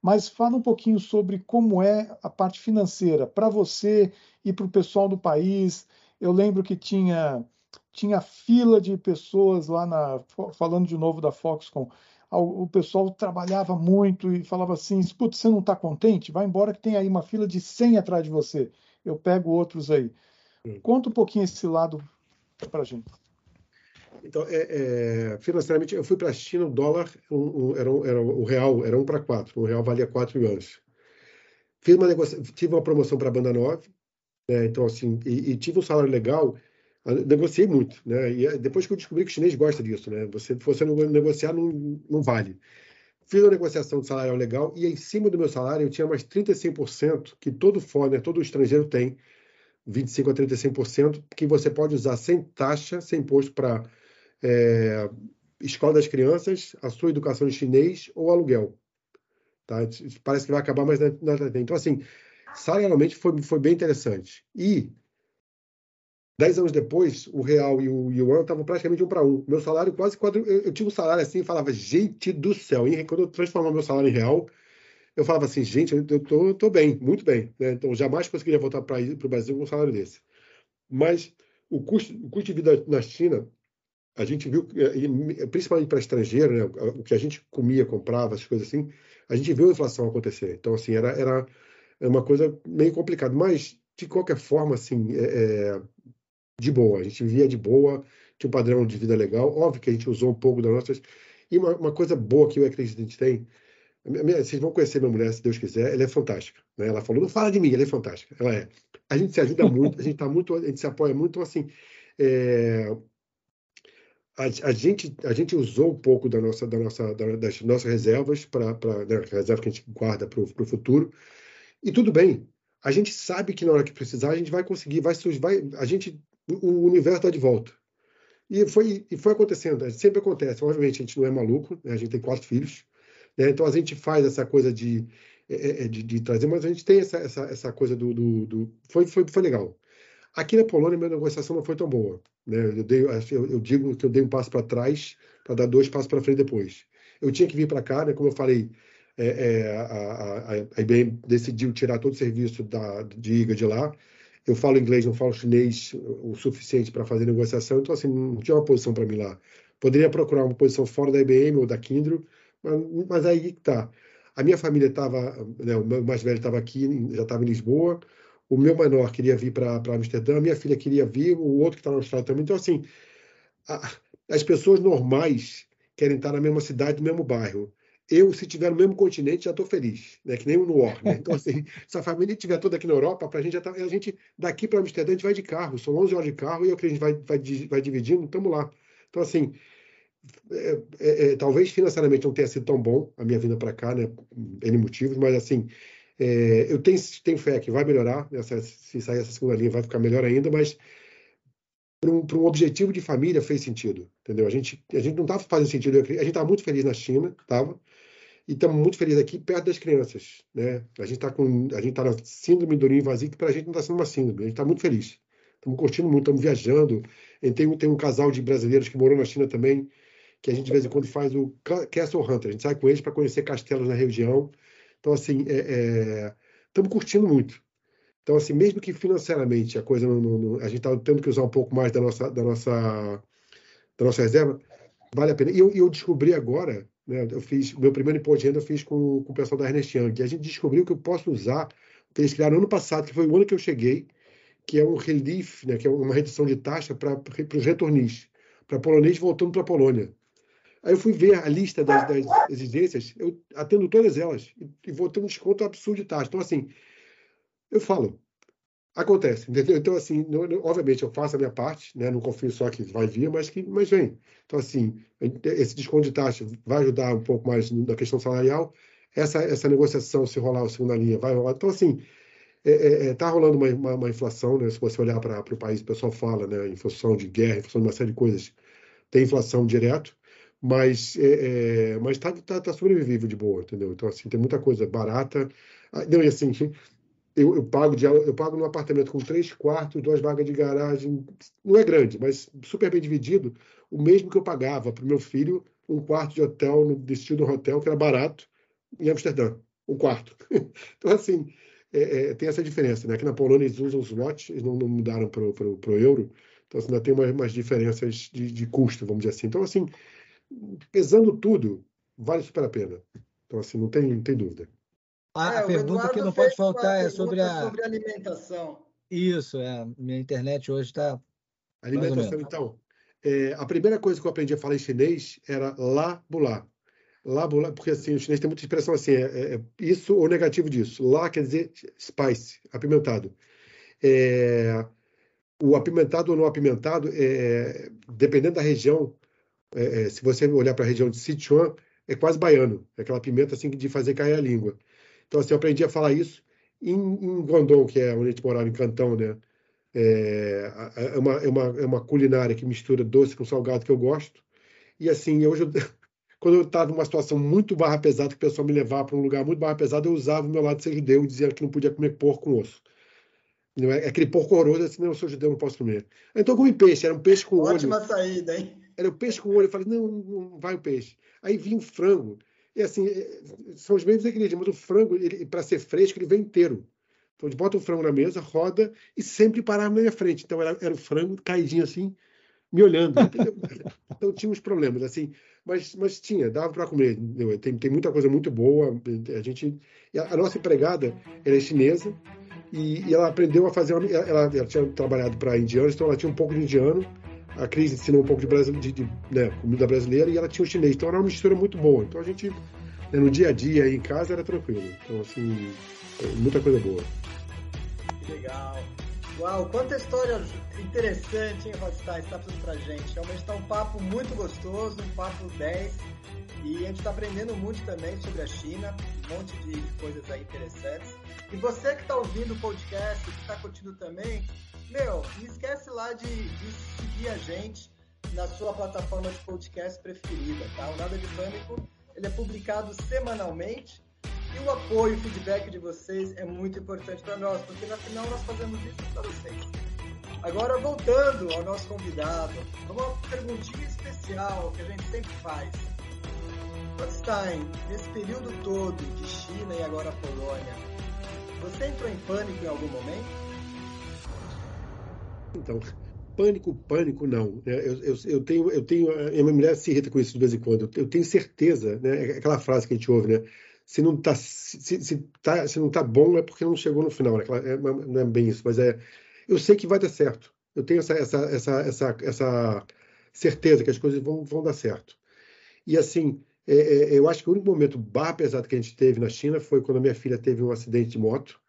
Mas fala um pouquinho sobre como é a parte financeira para você e para o pessoal do país. Eu lembro que tinha tinha fila de pessoas lá na falando de novo da Foxconn. O pessoal trabalhava muito e falava assim: Putz, você não está contente? Vai embora que tem aí uma fila de 100 atrás de você. Eu pego outros aí. Conta um pouquinho esse lado para a gente. Então, é, é, financeiramente, eu fui para a China, o dólar um, um, era, era, o real era 1 para 4, o real valia 4 yuans. Fiz uma negocia... tive uma promoção para a banda 9, né, então assim, e, e, tive um salário legal, negociei muito, né, e depois que eu descobri que o chinês gosta disso, né, você, você não negociar não, não vale. Fiz uma negociação de salário legal e em cima do meu salário eu tinha mais 35% que todo foreigner, todo estrangeiro tem, 25 a 35%, que você pode usar sem taxa, sem imposto para é, escola das crianças, a sua educação em chinês ou aluguel. Tá? Parece que vai acabar, mas nada tem. Então, assim, salarialmente foi, foi bem interessante. E, dez anos depois, o real e o yuan estavam praticamente um para um. Meu salário quase quadro... Eu, eu tinha um salário assim falava, gente do céu. E quando eu transformava meu salário em real, eu falava assim, gente, eu tô, tô bem, muito bem. Né? Então, jamais conseguiria voltar para o Brasil com um salário desse. Mas o custo, o custo de vida na China a gente viu, principalmente para estrangeiro, né, o que a gente comia, comprava, essas coisas assim, a gente viu a inflação acontecer. Então, assim, era, era uma coisa meio complicada. Mas, de qualquer forma, assim, é, é, de boa. A gente vivia de boa, tinha um padrão de vida legal. Óbvio que a gente usou um pouco das nossas... E uma, uma coisa boa que eu acredito que a gente tem... Vocês vão conhecer minha mulher, se Deus quiser. Ela é fantástica. Né? Ela falou, não fala de mim, ela é fantástica. Ela é. A gente se ajuda muito, a gente tá muito, a gente se apoia muito. Então, assim, é, a, a, gente, a gente usou um pouco da nossa, da nossa, da, das nossas reservas para né, reserva que a gente guarda para o futuro. E tudo bem. A gente sabe que na hora que precisar a gente vai conseguir, vai, vai a gente, o universo está de volta. E foi, e foi acontecendo. Sempre acontece. Obviamente a gente não é maluco. Né? A gente tem quatro filhos. Né? Então a gente faz essa coisa de, é, é, é, de, de, trazer, mas a gente tem essa, essa, essa coisa do, do, do, foi, foi, foi legal. Aqui na Polônia, minha negociação não foi tão boa. Né? Eu, dei, eu, eu digo que eu dei um passo para trás para dar dois passos para frente depois. Eu tinha que vir para cá, né? como eu falei, é, é, a, a, a, IBM decidiu tirar todo o serviço da, de IGA de lá. Eu falo inglês, não falo chinês o suficiente para fazer negociação, então assim, não tinha uma posição para mim lá. Poderia procurar uma posição fora da IBM ou da Kindle, mas, mas aí que tá. A minha família estava, né, o meu mais velho estava aqui, já estava em Lisboa, o meu menor queria vir para Amsterdã, minha filha queria vir, o outro que está na Austrália também. Então, assim, a, as pessoas normais querem estar na mesma cidade, no mesmo bairro. Eu, se tiver no mesmo continente, já estou feliz, né? que nem o War. Né? Então, assim, [LAUGHS] se a família estiver toda aqui na Europa, para a gente já tá, a gente daqui para Amsterdã, a gente vai de carro, são 11 horas de carro, e eu acredito que a gente vai, vai, vai dividindo, estamos lá. Então, assim, é, é, é, talvez financeiramente não tenha sido tão bom a minha vinda para cá, né? N motivos, mas assim, é, eu tenho, tenho fé que vai melhorar, essa, se sair essa segunda linha vai ficar melhor ainda, mas para um, um, objetivo de família fez sentido, entendeu? A gente, a gente não estava fazendo sentido, a gente estava muito feliz na China, estava, e estamos muito felizes aqui perto das crianças, né? A gente está com, a gente está na síndrome do ninho vazio, que para a gente não está sendo uma síndrome, a gente está muito feliz, estamos curtindo muito, estamos viajando, tem, tem um casal de brasileiros que morou na China também, que a gente de vez em quando faz o Castle Hunter, a gente sai com eles para conhecer castelos na região, então, assim, estamos é, é, curtindo muito. Então, assim, mesmo que financeiramente a coisa não, não, a gente está tendo que usar um pouco mais da nossa, da nossa, da nossa reserva, vale a pena. E eu, eu descobri agora, né, eu fiz, meu primeiro imposto de renda eu fiz com, com o pessoal da Ernest Young, e a gente descobriu que eu posso usar, que eles criaram ano passado, que foi o ano que eu cheguei, que é um relief, né, que é uma redução de taxa para os retornis, para polonês voltando para a Polônia. Aí eu fui ver a lista das, das exigências, eu atendo todas elas e, e vou ter um desconto absurdo de taxa. Então, assim, eu falo, acontece, entendeu? Então, assim, não, não, obviamente eu faço a minha parte, né? Não confio só que vai vir, mas que mas vem. Então, assim, esse desconto de taxa vai ajudar um pouco mais na questão salarial. Essa, essa negociação, se rolar a segunda linha, vai rolar. Então, assim, está é, é, é tá rolando uma, uma, uma, inflação, né? Se você olhar para o país, o pessoal fala, né? Em função de guerra, em função de uma série de coisas, tem inflação direto mas é, é, mas tá, tá, tá, sobrevivível de boa, entendeu? Então, assim, tem muita coisa barata. Ah, não, e assim, eu, eu, pago de, eu pago num apartamento com três quartos, duas vagas de garagem, não é grande, mas super bem dividido, o mesmo que eu pagava para o meu filho um quarto de hotel no destino hotel que era barato em Amsterdã, um quarto. [LAUGHS] então assim é, é, tem essa diferença, né? Aqui na Polônia eles usam os watts, eles não, não mudaram para o euro, então assim, ainda tem umas, umas diferenças de, de custo, vamos dizer assim. Então assim, pesando tudo, vale super a pena. Então assim, não tem, não tem dúvida. A, é, a pergunta que não pode faltar é sobre a sobre alimentação. Isso, é. Minha internet hoje está. Alimentação, então. É, a primeira coisa que eu aprendi a falar em chinês era lá bulá. Lá bulá, porque assim, o chinês tem muita expressão assim, é, é, é isso ou negativo disso. Lá quer dizer spice, apimentado. É, o apimentado ou não apimentado, é, dependendo da região, se você olhar para a região de Sichuan, é quase baiano. É aquela pimenta assim de fazer cair a língua. Então, assim, eu aprendi a falar isso em, em Guangdong, que é onde a gente morava, em Cantão, né? É, é, uma, é, uma, é uma culinária que mistura doce com salgado que eu gosto. E, assim, hoje, eu, [LAUGHS] quando eu estava numa situação muito barra pesada, que o pessoal me levava para um lugar muito barra pesada, eu usava o meu lado de ser judeu, dizendo que não podia comer porco com osso. Não é, aquele porco horroroso, assim, não, eu sou judeu, não posso comer. Então, eu comi peixe, era um peixe com Ótima olho. Ótima saída, hein? Era o um peixe com olho. Eu falei, não, não vai o peixe. Aí vinha um frango. E assim, é, são os mesmos ingredientes, mas o frango, para ser fresco, ele vem inteiro. Então, a gente bota o frango na mesa, roda e sempre parava na minha frente. Então, era, era o frango caidinho assim, me olhando. [LAUGHS] então, tinha uns problemas, assim. Mas, mas tinha, dava para comer. Tem, tem muita coisa muito boa. A gente, a, nossa empregada, ela é chinesa e, e ela aprendeu a fazer. Ela, ela tinha trabalhado para indianos, então ela tinha um pouco de indiano a Cris ensinou um pouco de, de, de né, comida brasileira e ela tinha o chinês. Então era uma mistura muito boa. Então a gente, né, no dia a dia em casa, era tranquilo. Então, assim, é muita coisa boa. Legal. Uau, quanta história interessante, hein, Rodstein, está fazendo pra gente. Realmente está um papo muito gostoso, um papo 10. E a gente está aprendendo muito também sobre a China, um monte de coisas aí interessantes. E você que está ouvindo o podcast, que está curtindo também, meu, não esquece lá de, de, seguir a gente na sua plataforma de podcast preferida, tá? O Nada de Pânico, ele é publicado semanalmente e o apoio, o feedback de vocês é muito importante para nós, porque na final nós fazemos isso para vocês. Agora, voltando ao nosso convidado, uma perguntinha especial que a gente sempre faz. Goldstein, nesse período todo de China e agora Polônia, você entrou em pânico em algum momento? Então, pânico, pânico, não. Né? Eu, eu, eu, tenho, eu tenho, a minha mulher se irrita com isso de vez em quando. Eu, tenho certeza, né? É aquela frase que a gente ouve, né? Se não tá, se, se, tá, se não tá bom é porque não chegou no final, né? É, não é bem isso, mas é, eu sei que vai dar certo. Eu tenho essa, essa, essa, essa, essa certeza que as coisas vão, vão dar certo. E assim, é, é, eu acho que o único momento barra pesado que a gente teve na China foi quando a minha filha teve um acidente de moto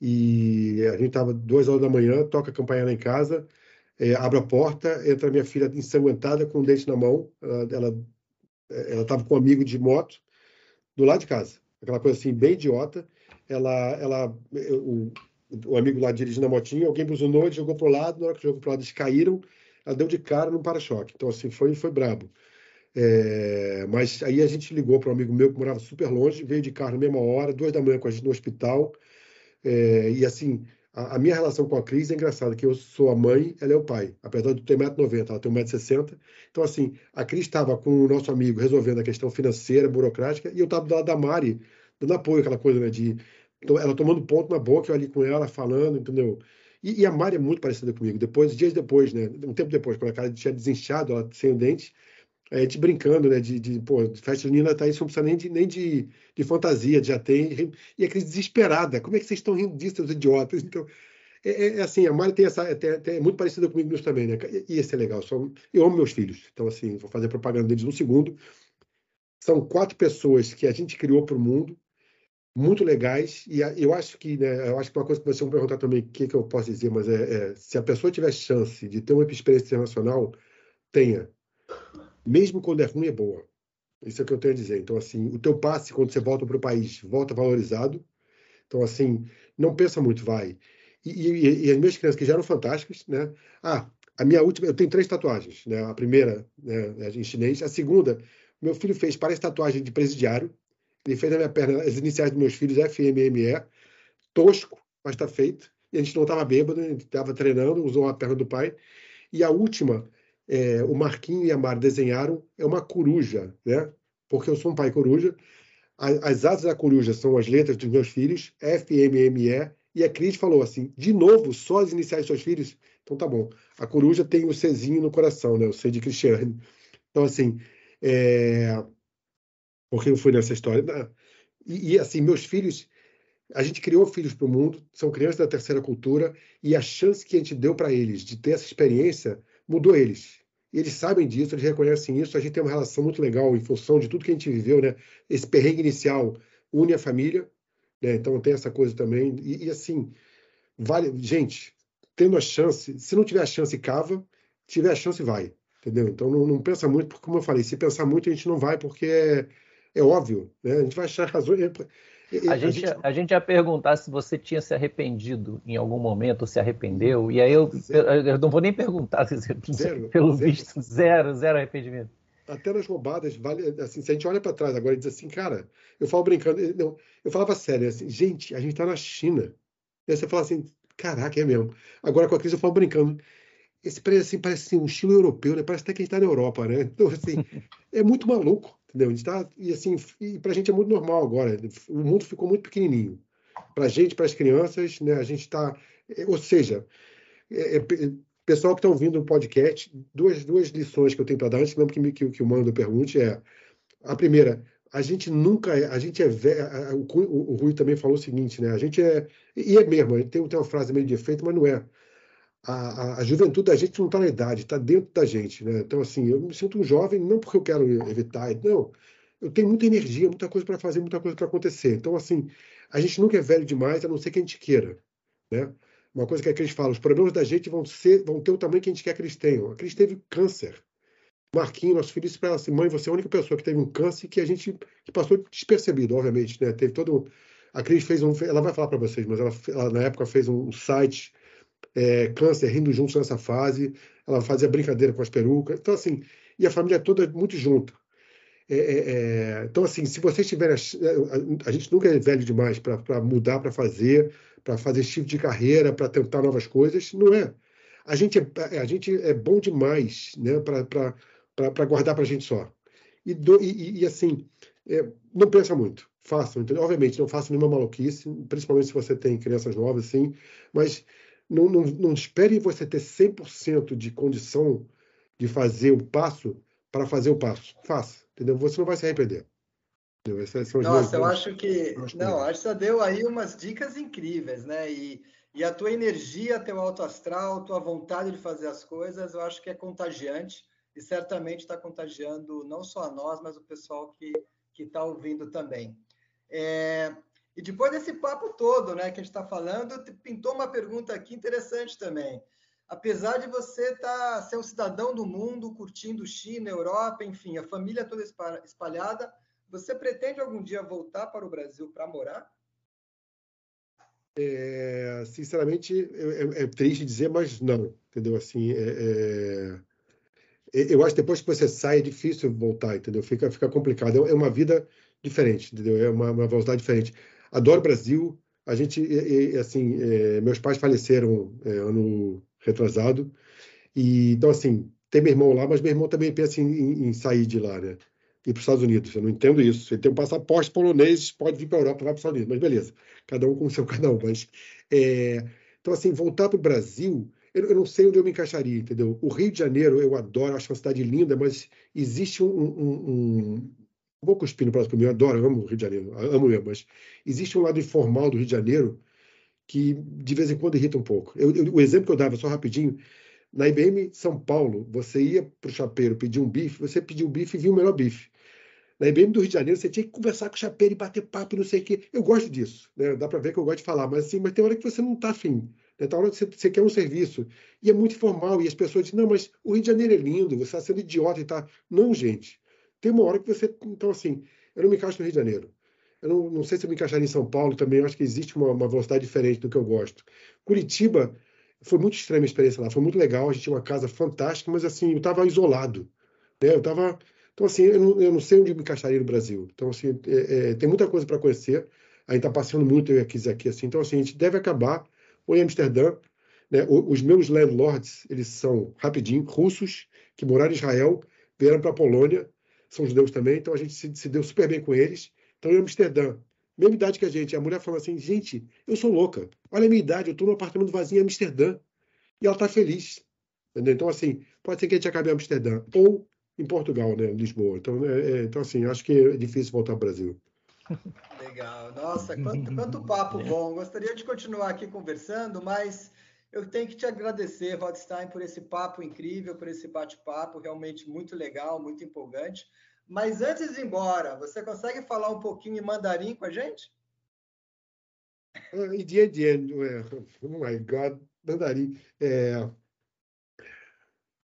e a gente estava duas horas da manhã, toca a campanha lá em casa, é, abre a porta, entra minha filha ensanguentada com o dente na mão, ela ela estava com um amigo de moto do lado de casa, aquela coisa assim bem idiota. Ela, ela, o, o amigo lá dirigindo a motinha, alguém buzinou, ele jogou para o lado, na hora que jogou para o lado eles caíram, ela deu de cara no para-choque. Então assim foi foi brabo. É, mas aí a gente ligou para um amigo meu que morava super longe, veio de carro na mesma hora, duas da manhã com a gente no hospital. É, e assim, a, a, minha relação com a Cris é engraçada, que eu sou a mãe, ela é o pai. Apesar de ter 1,90m, ela tem 1,60m. Então, assim, a Cris estava com o nosso amigo resolvendo a questão financeira, burocrática, e eu estava do lado da Mari, dando apoio, aquela coisa, né, de ela tomando ponto na boca, eu ali com ela, falando, entendeu? E, e, a Mari é muito parecida comigo. Depois, dias depois, né? Um tempo depois, quando a cara tinha desinchado, ela sem o dente, a gente brincando, né? De, de pô, festa junina tá isso, não precisa nem de, nem de, de fantasia, já tem. E a crise desesperada. Como é que vocês estão rindo disso, seus idiotas? Então, é, é, é assim, a Mari tem essa. É, é, é muito parecida comigo nisso também, né? E esse é legal. Só, eu amo meus filhos. Então, assim, vou fazer propaganda deles um segundo. São quatro pessoas que a gente criou para o mundo, muito legais. E eu acho que, né, eu acho que uma coisa que vocês vão perguntar também, o que, que eu posso dizer, mas é, é se a pessoa tiver chance de ter uma experiência internacional, tenha mesmo quando é ruim, é boa. Isso é o que eu tenho a dizer. Então, assim, o teu passe, quando você volta para o país, volta valorizado. Então, assim, não pensa muito, vai. E, e, e, as minhas crianças, que já eram fantásticas, né? Ah, a minha última, eu tenho três tatuagens, né? A primeira, né, em chinês. A segunda, meu filho fez, parece tatuagem de presidiário. Ele fez na minha perna as iniciais dos meus filhos, FMME. Tosco, mas está feito. E a gente não estava bêbado, a gente estava treinando, usou a perna do pai. E a última, é, o Marquinho e a Mar desenharam, é uma coruja, né? Porque eu sou um pai coruja. As asas da coruja são as letras dos meus filhos, F, M, M, E. E a Cris falou assim: de novo, só as iniciais dos seus filhos? Então tá bom. A coruja tem o Czinho no coração, né? O C de Cristiane. Então, assim, é... por que eu fui nessa história? E, e, assim, meus filhos, a gente criou filhos para o mundo, são crianças da terceira cultura, e a chance que a gente deu para eles de ter essa experiência mudou eles. Eles sabem disso, eles reconhecem isso. A gente tem uma relação muito legal em função de tudo que a gente viveu, né? Esse perrengue inicial une a família, né? Então tem essa coisa também. E, e assim, vale, gente, tendo a chance, se não tiver a chance, cava, tiver a chance, vai. Entendeu? Então não, não, pensa muito, porque como eu falei, se pensar muito, a gente não vai, porque é, é óbvio, né? A gente vai achar razões. A, gente, a gente ia perguntar se você tinha se arrependido em algum momento, ou se arrependeu, e aí eu, eu, não vou nem perguntar, se, zero, pelo zero. visto, zero, zero arrependimento. Até nas roubadas, vale, assim, se a gente olha para trás agora e diz assim, cara, eu falo brincando, não, eu falava sério, assim, gente, a gente está na China. E aí você fala assim, caraca, é mesmo. Agora com a crise eu falo brincando, esse parece, assim, parece assim, um estilo europeu, né? Parece até que a gente está na Europa, né? Então, assim, [LAUGHS] é muito maluco, entendeu? A tá, e assim, e pra gente é muito normal agora. O mundo ficou muito pequenininho. Pra gente, para as crianças, né? A gente está, é, ou seja, é, é, pessoal que está ouvindo o podcast, duas, duas lições que eu tenho para dar antes mesmo que, que, que o Mando pergunte é a primeira, a gente nunca é, a gente é velho, o, o Rui também falou o seguinte, né? A gente é e é mesmo, tem, tem uma frase meio de efeito, mas não é a, a, a, juventude da gente não está na idade, está dentro da gente. Né? Então, assim, eu me sinto um jovem, não porque eu quero evitar, não. Eu tenho muita energia, muita coisa para fazer, muita coisa para acontecer. Então, assim, a gente nunca é velho demais, a não ser que a gente queira. Né? Uma coisa que a Cris fala, os problemas da gente vão, ser, vão ter o tamanho que a gente quer que eles tenham. A Cris teve câncer. Marquinhos, nosso filho, disse para ela assim, mãe, você é a única pessoa que teve um câncer que a gente que passou despercebido, obviamente, né? Teve todo a Cris fez um, ela vai falar para vocês, mas ela, ela, na época fez um site é, câncer rindo juntos nessa fase, ela fazia brincadeira com as perucas, então assim, e a família toda muito junta. É, é, é então assim, se vocês tiverem, a, a gente nunca é velho demais para mudar, para fazer, para fazer tipo de carreira, para tentar novas coisas, não é. A gente é, a gente é bom demais, né, para guardar para a gente só. E, do, e, e assim, é, não pensa muito, façam, entendeu? Obviamente, não façam nenhuma maluquice, principalmente se você tem crianças novas, assim, mas não, não, não espere você ter 100% de condição de fazer o passo para fazer o passo. Faça, entendeu? Você não vai se arrepender. Nossa, eu acho que. Não, acho que você deu aí umas dicas incríveis, né? E, e a tua energia, teu alto astral, tua vontade de fazer as coisas, eu acho que é contagiante e certamente está contagiando não só a nós, mas o pessoal que está ouvindo também. É, e depois desse papo todo, né, que a gente está falando, pintou uma pergunta aqui interessante também. Apesar de você tá, ser um cidadão do mundo, curtindo China, Europa, enfim, a família toda espalhada, você pretende algum dia voltar para o Brasil para morar? É, sinceramente, é, é, triste dizer, mas não, entendeu? Assim, é, é, eu acho que depois que você sai é difícil voltar, entendeu? Fica, fica complicado. É, é uma vida diferente, entendeu? É uma, uma velocidade diferente adoro o Brasil. A gente, assim, é, meus pais faleceram é, ano retrasado. E, então, assim, tem meu irmão lá, mas meu irmão também pensa em, em sair de lá, né? Ir para os Estados Unidos. Eu não entendo isso. Ele tem um passaporte polonês, pode vir para a Europa, vai para os Estados Unidos. Mas beleza, cada um com o seu [LAUGHS] cada um. Mas, é... Então, assim, voltar para o Brasil, eu, eu, não sei onde eu me encaixaria, entendeu? O Rio de Janeiro, eu adoro, acho uma cidade linda, mas existe um, um, um vou cuspir no próximo eu adoro, amo o Rio de Janeiro, amo mesmo, mas existe um lado informal do Rio de Janeiro que de vez em quando irrita um pouco. Eu, eu, o exemplo que eu dava, só rapidinho, na IBM São Paulo, você ia para o chapeiro pedir um bife, você pediu o bife e viu o melhor bife. Na IBM do Rio de Janeiro, você tinha que conversar com o chapeiro e bater papo e não sei o quê. Eu gosto disso, né? dá para ver que eu gosto de falar, mas assim, mas tem hora que você não está afim. Né? Tem hora que você, você, quer um serviço. E é muito informal, e as pessoas dizem, não, mas o Rio de Janeiro é lindo, você está sendo idiota e tá. Não, gente. Tem uma hora que você. Então, assim, eu não me encaixo no Rio de Janeiro. Eu não, não sei se eu me encaixaria em São Paulo também. Eu acho que existe uma, uma velocidade diferente do que eu gosto. Curitiba foi muito extrema a experiência lá. Foi muito legal. A gente tinha uma casa fantástica, mas, assim, eu estava isolado. Né? Eu estava. Então, assim, eu não, eu não, sei onde me encaixaria no Brasil. Então, assim, é, é, tem muita coisa para conhecer. A gente está passeando muito eu aqui, aqui assim. Então, assim, a gente deve acabar ou em Amsterdã. Né? Os meus landlords, eles são, rapidinho, russos, que moraram em Israel, vieram para a Polônia, são judeus também, então a gente se, se deu super bem com eles. Então, em Amsterdã, mesma idade que a gente. A mulher falou assim: gente, eu sou louca. Olha a minha idade, eu estou num apartamento vazio em Amsterdã. E ela está feliz. Entendeu? Então, assim, pode ser que a gente acabe em Amsterdã ou em Portugal, né? Lisboa. Então, é, é, então assim, acho que é difícil voltar ao Brasil. Legal. Nossa, quanto, quanto papo [LAUGHS] bom. Gostaria de continuar aqui conversando, mas eu tenho que te agradecer, Rodstein, por esse papo incrível, por esse bate-papo realmente muito legal, muito empolgante. Mas antes de ir embora, você consegue falar um pouquinho em mandarim com a gente? Uh, dia, dia, oh my God, mandarim. É...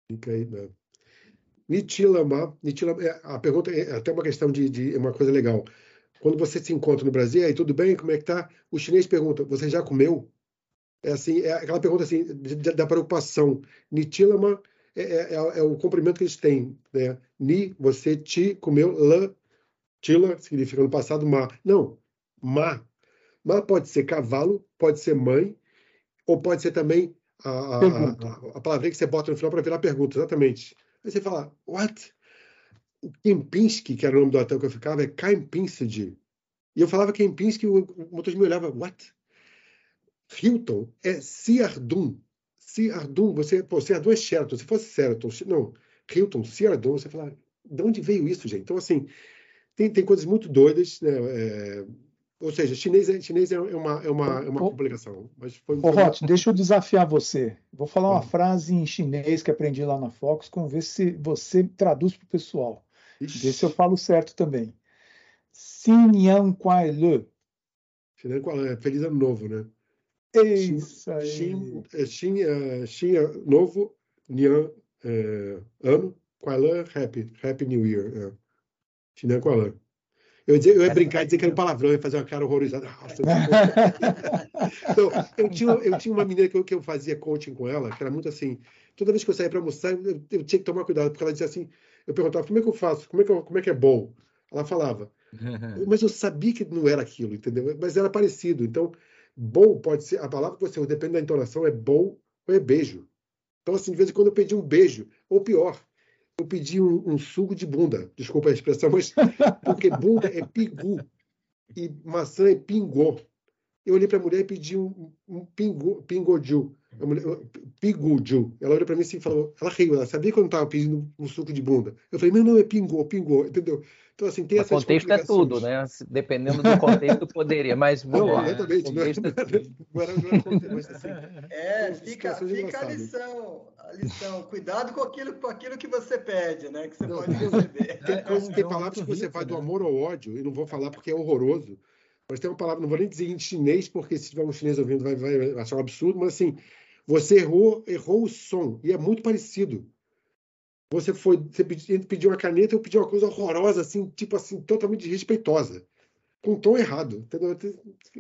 Fica aí, não. Nitilama, Nitilama, é, a pergunta é até uma questão de, de uma coisa legal. Quando você se encontra no Brasil, aí tudo bem, como é que tá? O chinês pergunta, você já comeu? É assim, é aquela pergunta assim da preocupação. Nitilama é, é, é, é, o comprimento que eles têm. Né? Ni, você, ti, comeu, la, tila, significa no passado, ma. Não, ma. Ma pode ser cavalo, pode ser mãe, ou pode ser também a, a, a, a palavra que você bota no final para virar pergunta, exatamente. Aí você fala, what? O Kempinski, que era o nome do hotel que eu ficava, é Kempinski. E eu falava Kempinski e o motorista me olhava, what? Hilton é Ciardum. Ciardum, você, pô, Ciardum é Sheraton. Se fosse Sheraton, não, Hilton, Ciardum, você fala, de onde veio isso, gente? Então, assim, tem, tem coisas muito doidas, né? É, ou seja, chinês, é, chinês é uma, é uma, é uma complicação. Mas foi, Ô, Hot, deixa eu desafiar você. Vou falar uma frase em chinês que aprendi lá na Fox, com ver se você traduz para o pessoal. Ixi. Ver se eu falo certo também. Xin Yang Kuai Le. Feliz ano novo, né? É isso aí. Xin, xin, xin novo, Nian é, ano, Happy, Happy New Year. É. Xin Kuai Le. Eu, ia, eu ia brincar e dizer que era um palavrão, ia fazer uma cara horrorizada. Nossa, então, [LAUGHS] eu, tinha, eu tinha uma menina que eu, que eu fazia coaching com ela, que era muito assim. Toda vez que eu saía para almoçar, eu, eu, tinha que tomar cuidado, porque ela dizia assim: eu perguntava, como é que eu faço? Como é que, eu, como é, que é bom? Ela falava. [LAUGHS] Mas eu sabia que não era aquilo, entendeu? Mas era parecido. Então, bom pode ser, a palavra que você usa, depende da entonação, é bom ou é beijo. Então, assim, de vez em quando eu pedi um beijo, ou pior, eu pedi um, um, suco de bunda, desculpa a expressão, mas [LAUGHS] porque bunda é pigu e maçã é pingô. Eu olhei para a mulher e pedi um, um pingoju, piguju. Ela olhou para mim assim e falou, ela riu, ela sabia que eu não estava pedindo um suco de bunda. Eu falei, não, não, é pingô, pingô, entendeu? Então, assim, tem o contexto é tudo, né? Dependendo do contexto, poderia, mas [LAUGHS] não, lá. Exatamente, não, era, não era contexto, assim, [LAUGHS] É, fica, fica a lição, a lição. Cuidado com aquilo, com aquilo que você pede, né? Que você não, pode receber. [LAUGHS] Tem, coisa, tem palavras que você vai do amor ao ódio, e não vou falar porque é horroroso, mas tem uma palavra, não vou nem dizer em chinês, porque se tiver um chinês ouvindo vai, vai achar um absurdo, mas assim, você errou, errou o som, e é muito parecido você foi, você pediu, pediu uma caneta, eu pedi uma coisa horrorosa, assim, tipo assim, totalmente desrespeitosa, com um tom errado, entendeu?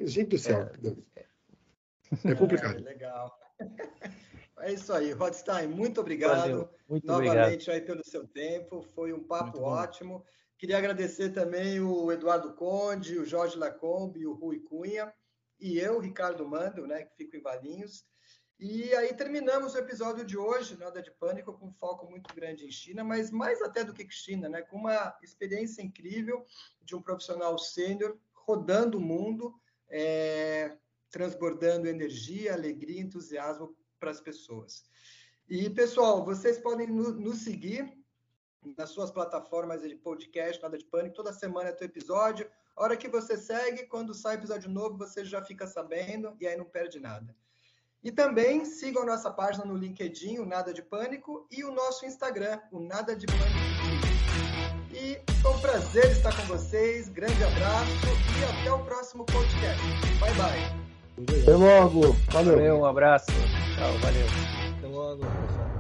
Gente do céu, é, é complicado. É, legal. [LAUGHS] É isso aí, Rodstein, muito obrigado muito novamente obrigado. aí pelo seu tempo, foi um papo ótimo. Queria agradecer também o Eduardo Conde, o Jorge Lacombe, o Rui Cunha e eu, Ricardo Mando, né, que fico em Valinhos. E aí terminamos o episódio de hoje, Nada de Pânico, com um foco muito grande em China, mas mais até do que China, né? com uma experiência incrível de um profissional sênior rodando o mundo, é, transbordando energia, alegria, entusiasmo para as pessoas. E, pessoal, vocês podem nos seguir nas suas plataformas de podcast, Nada de Pânico, toda semana é teu episódio. A hora que você segue, quando sai episódio novo, você já fica sabendo e aí não perde nada. E também sigam a nossa página no LinkedIn, o Nada de Pânico, e o nosso Instagram, o Nada de Pânico. E foi um prazer estar com vocês. Grande abraço e até o próximo podcast. Bye, bye. Até logo. Valeu. valeu um abraço. Tchau, valeu. Até logo.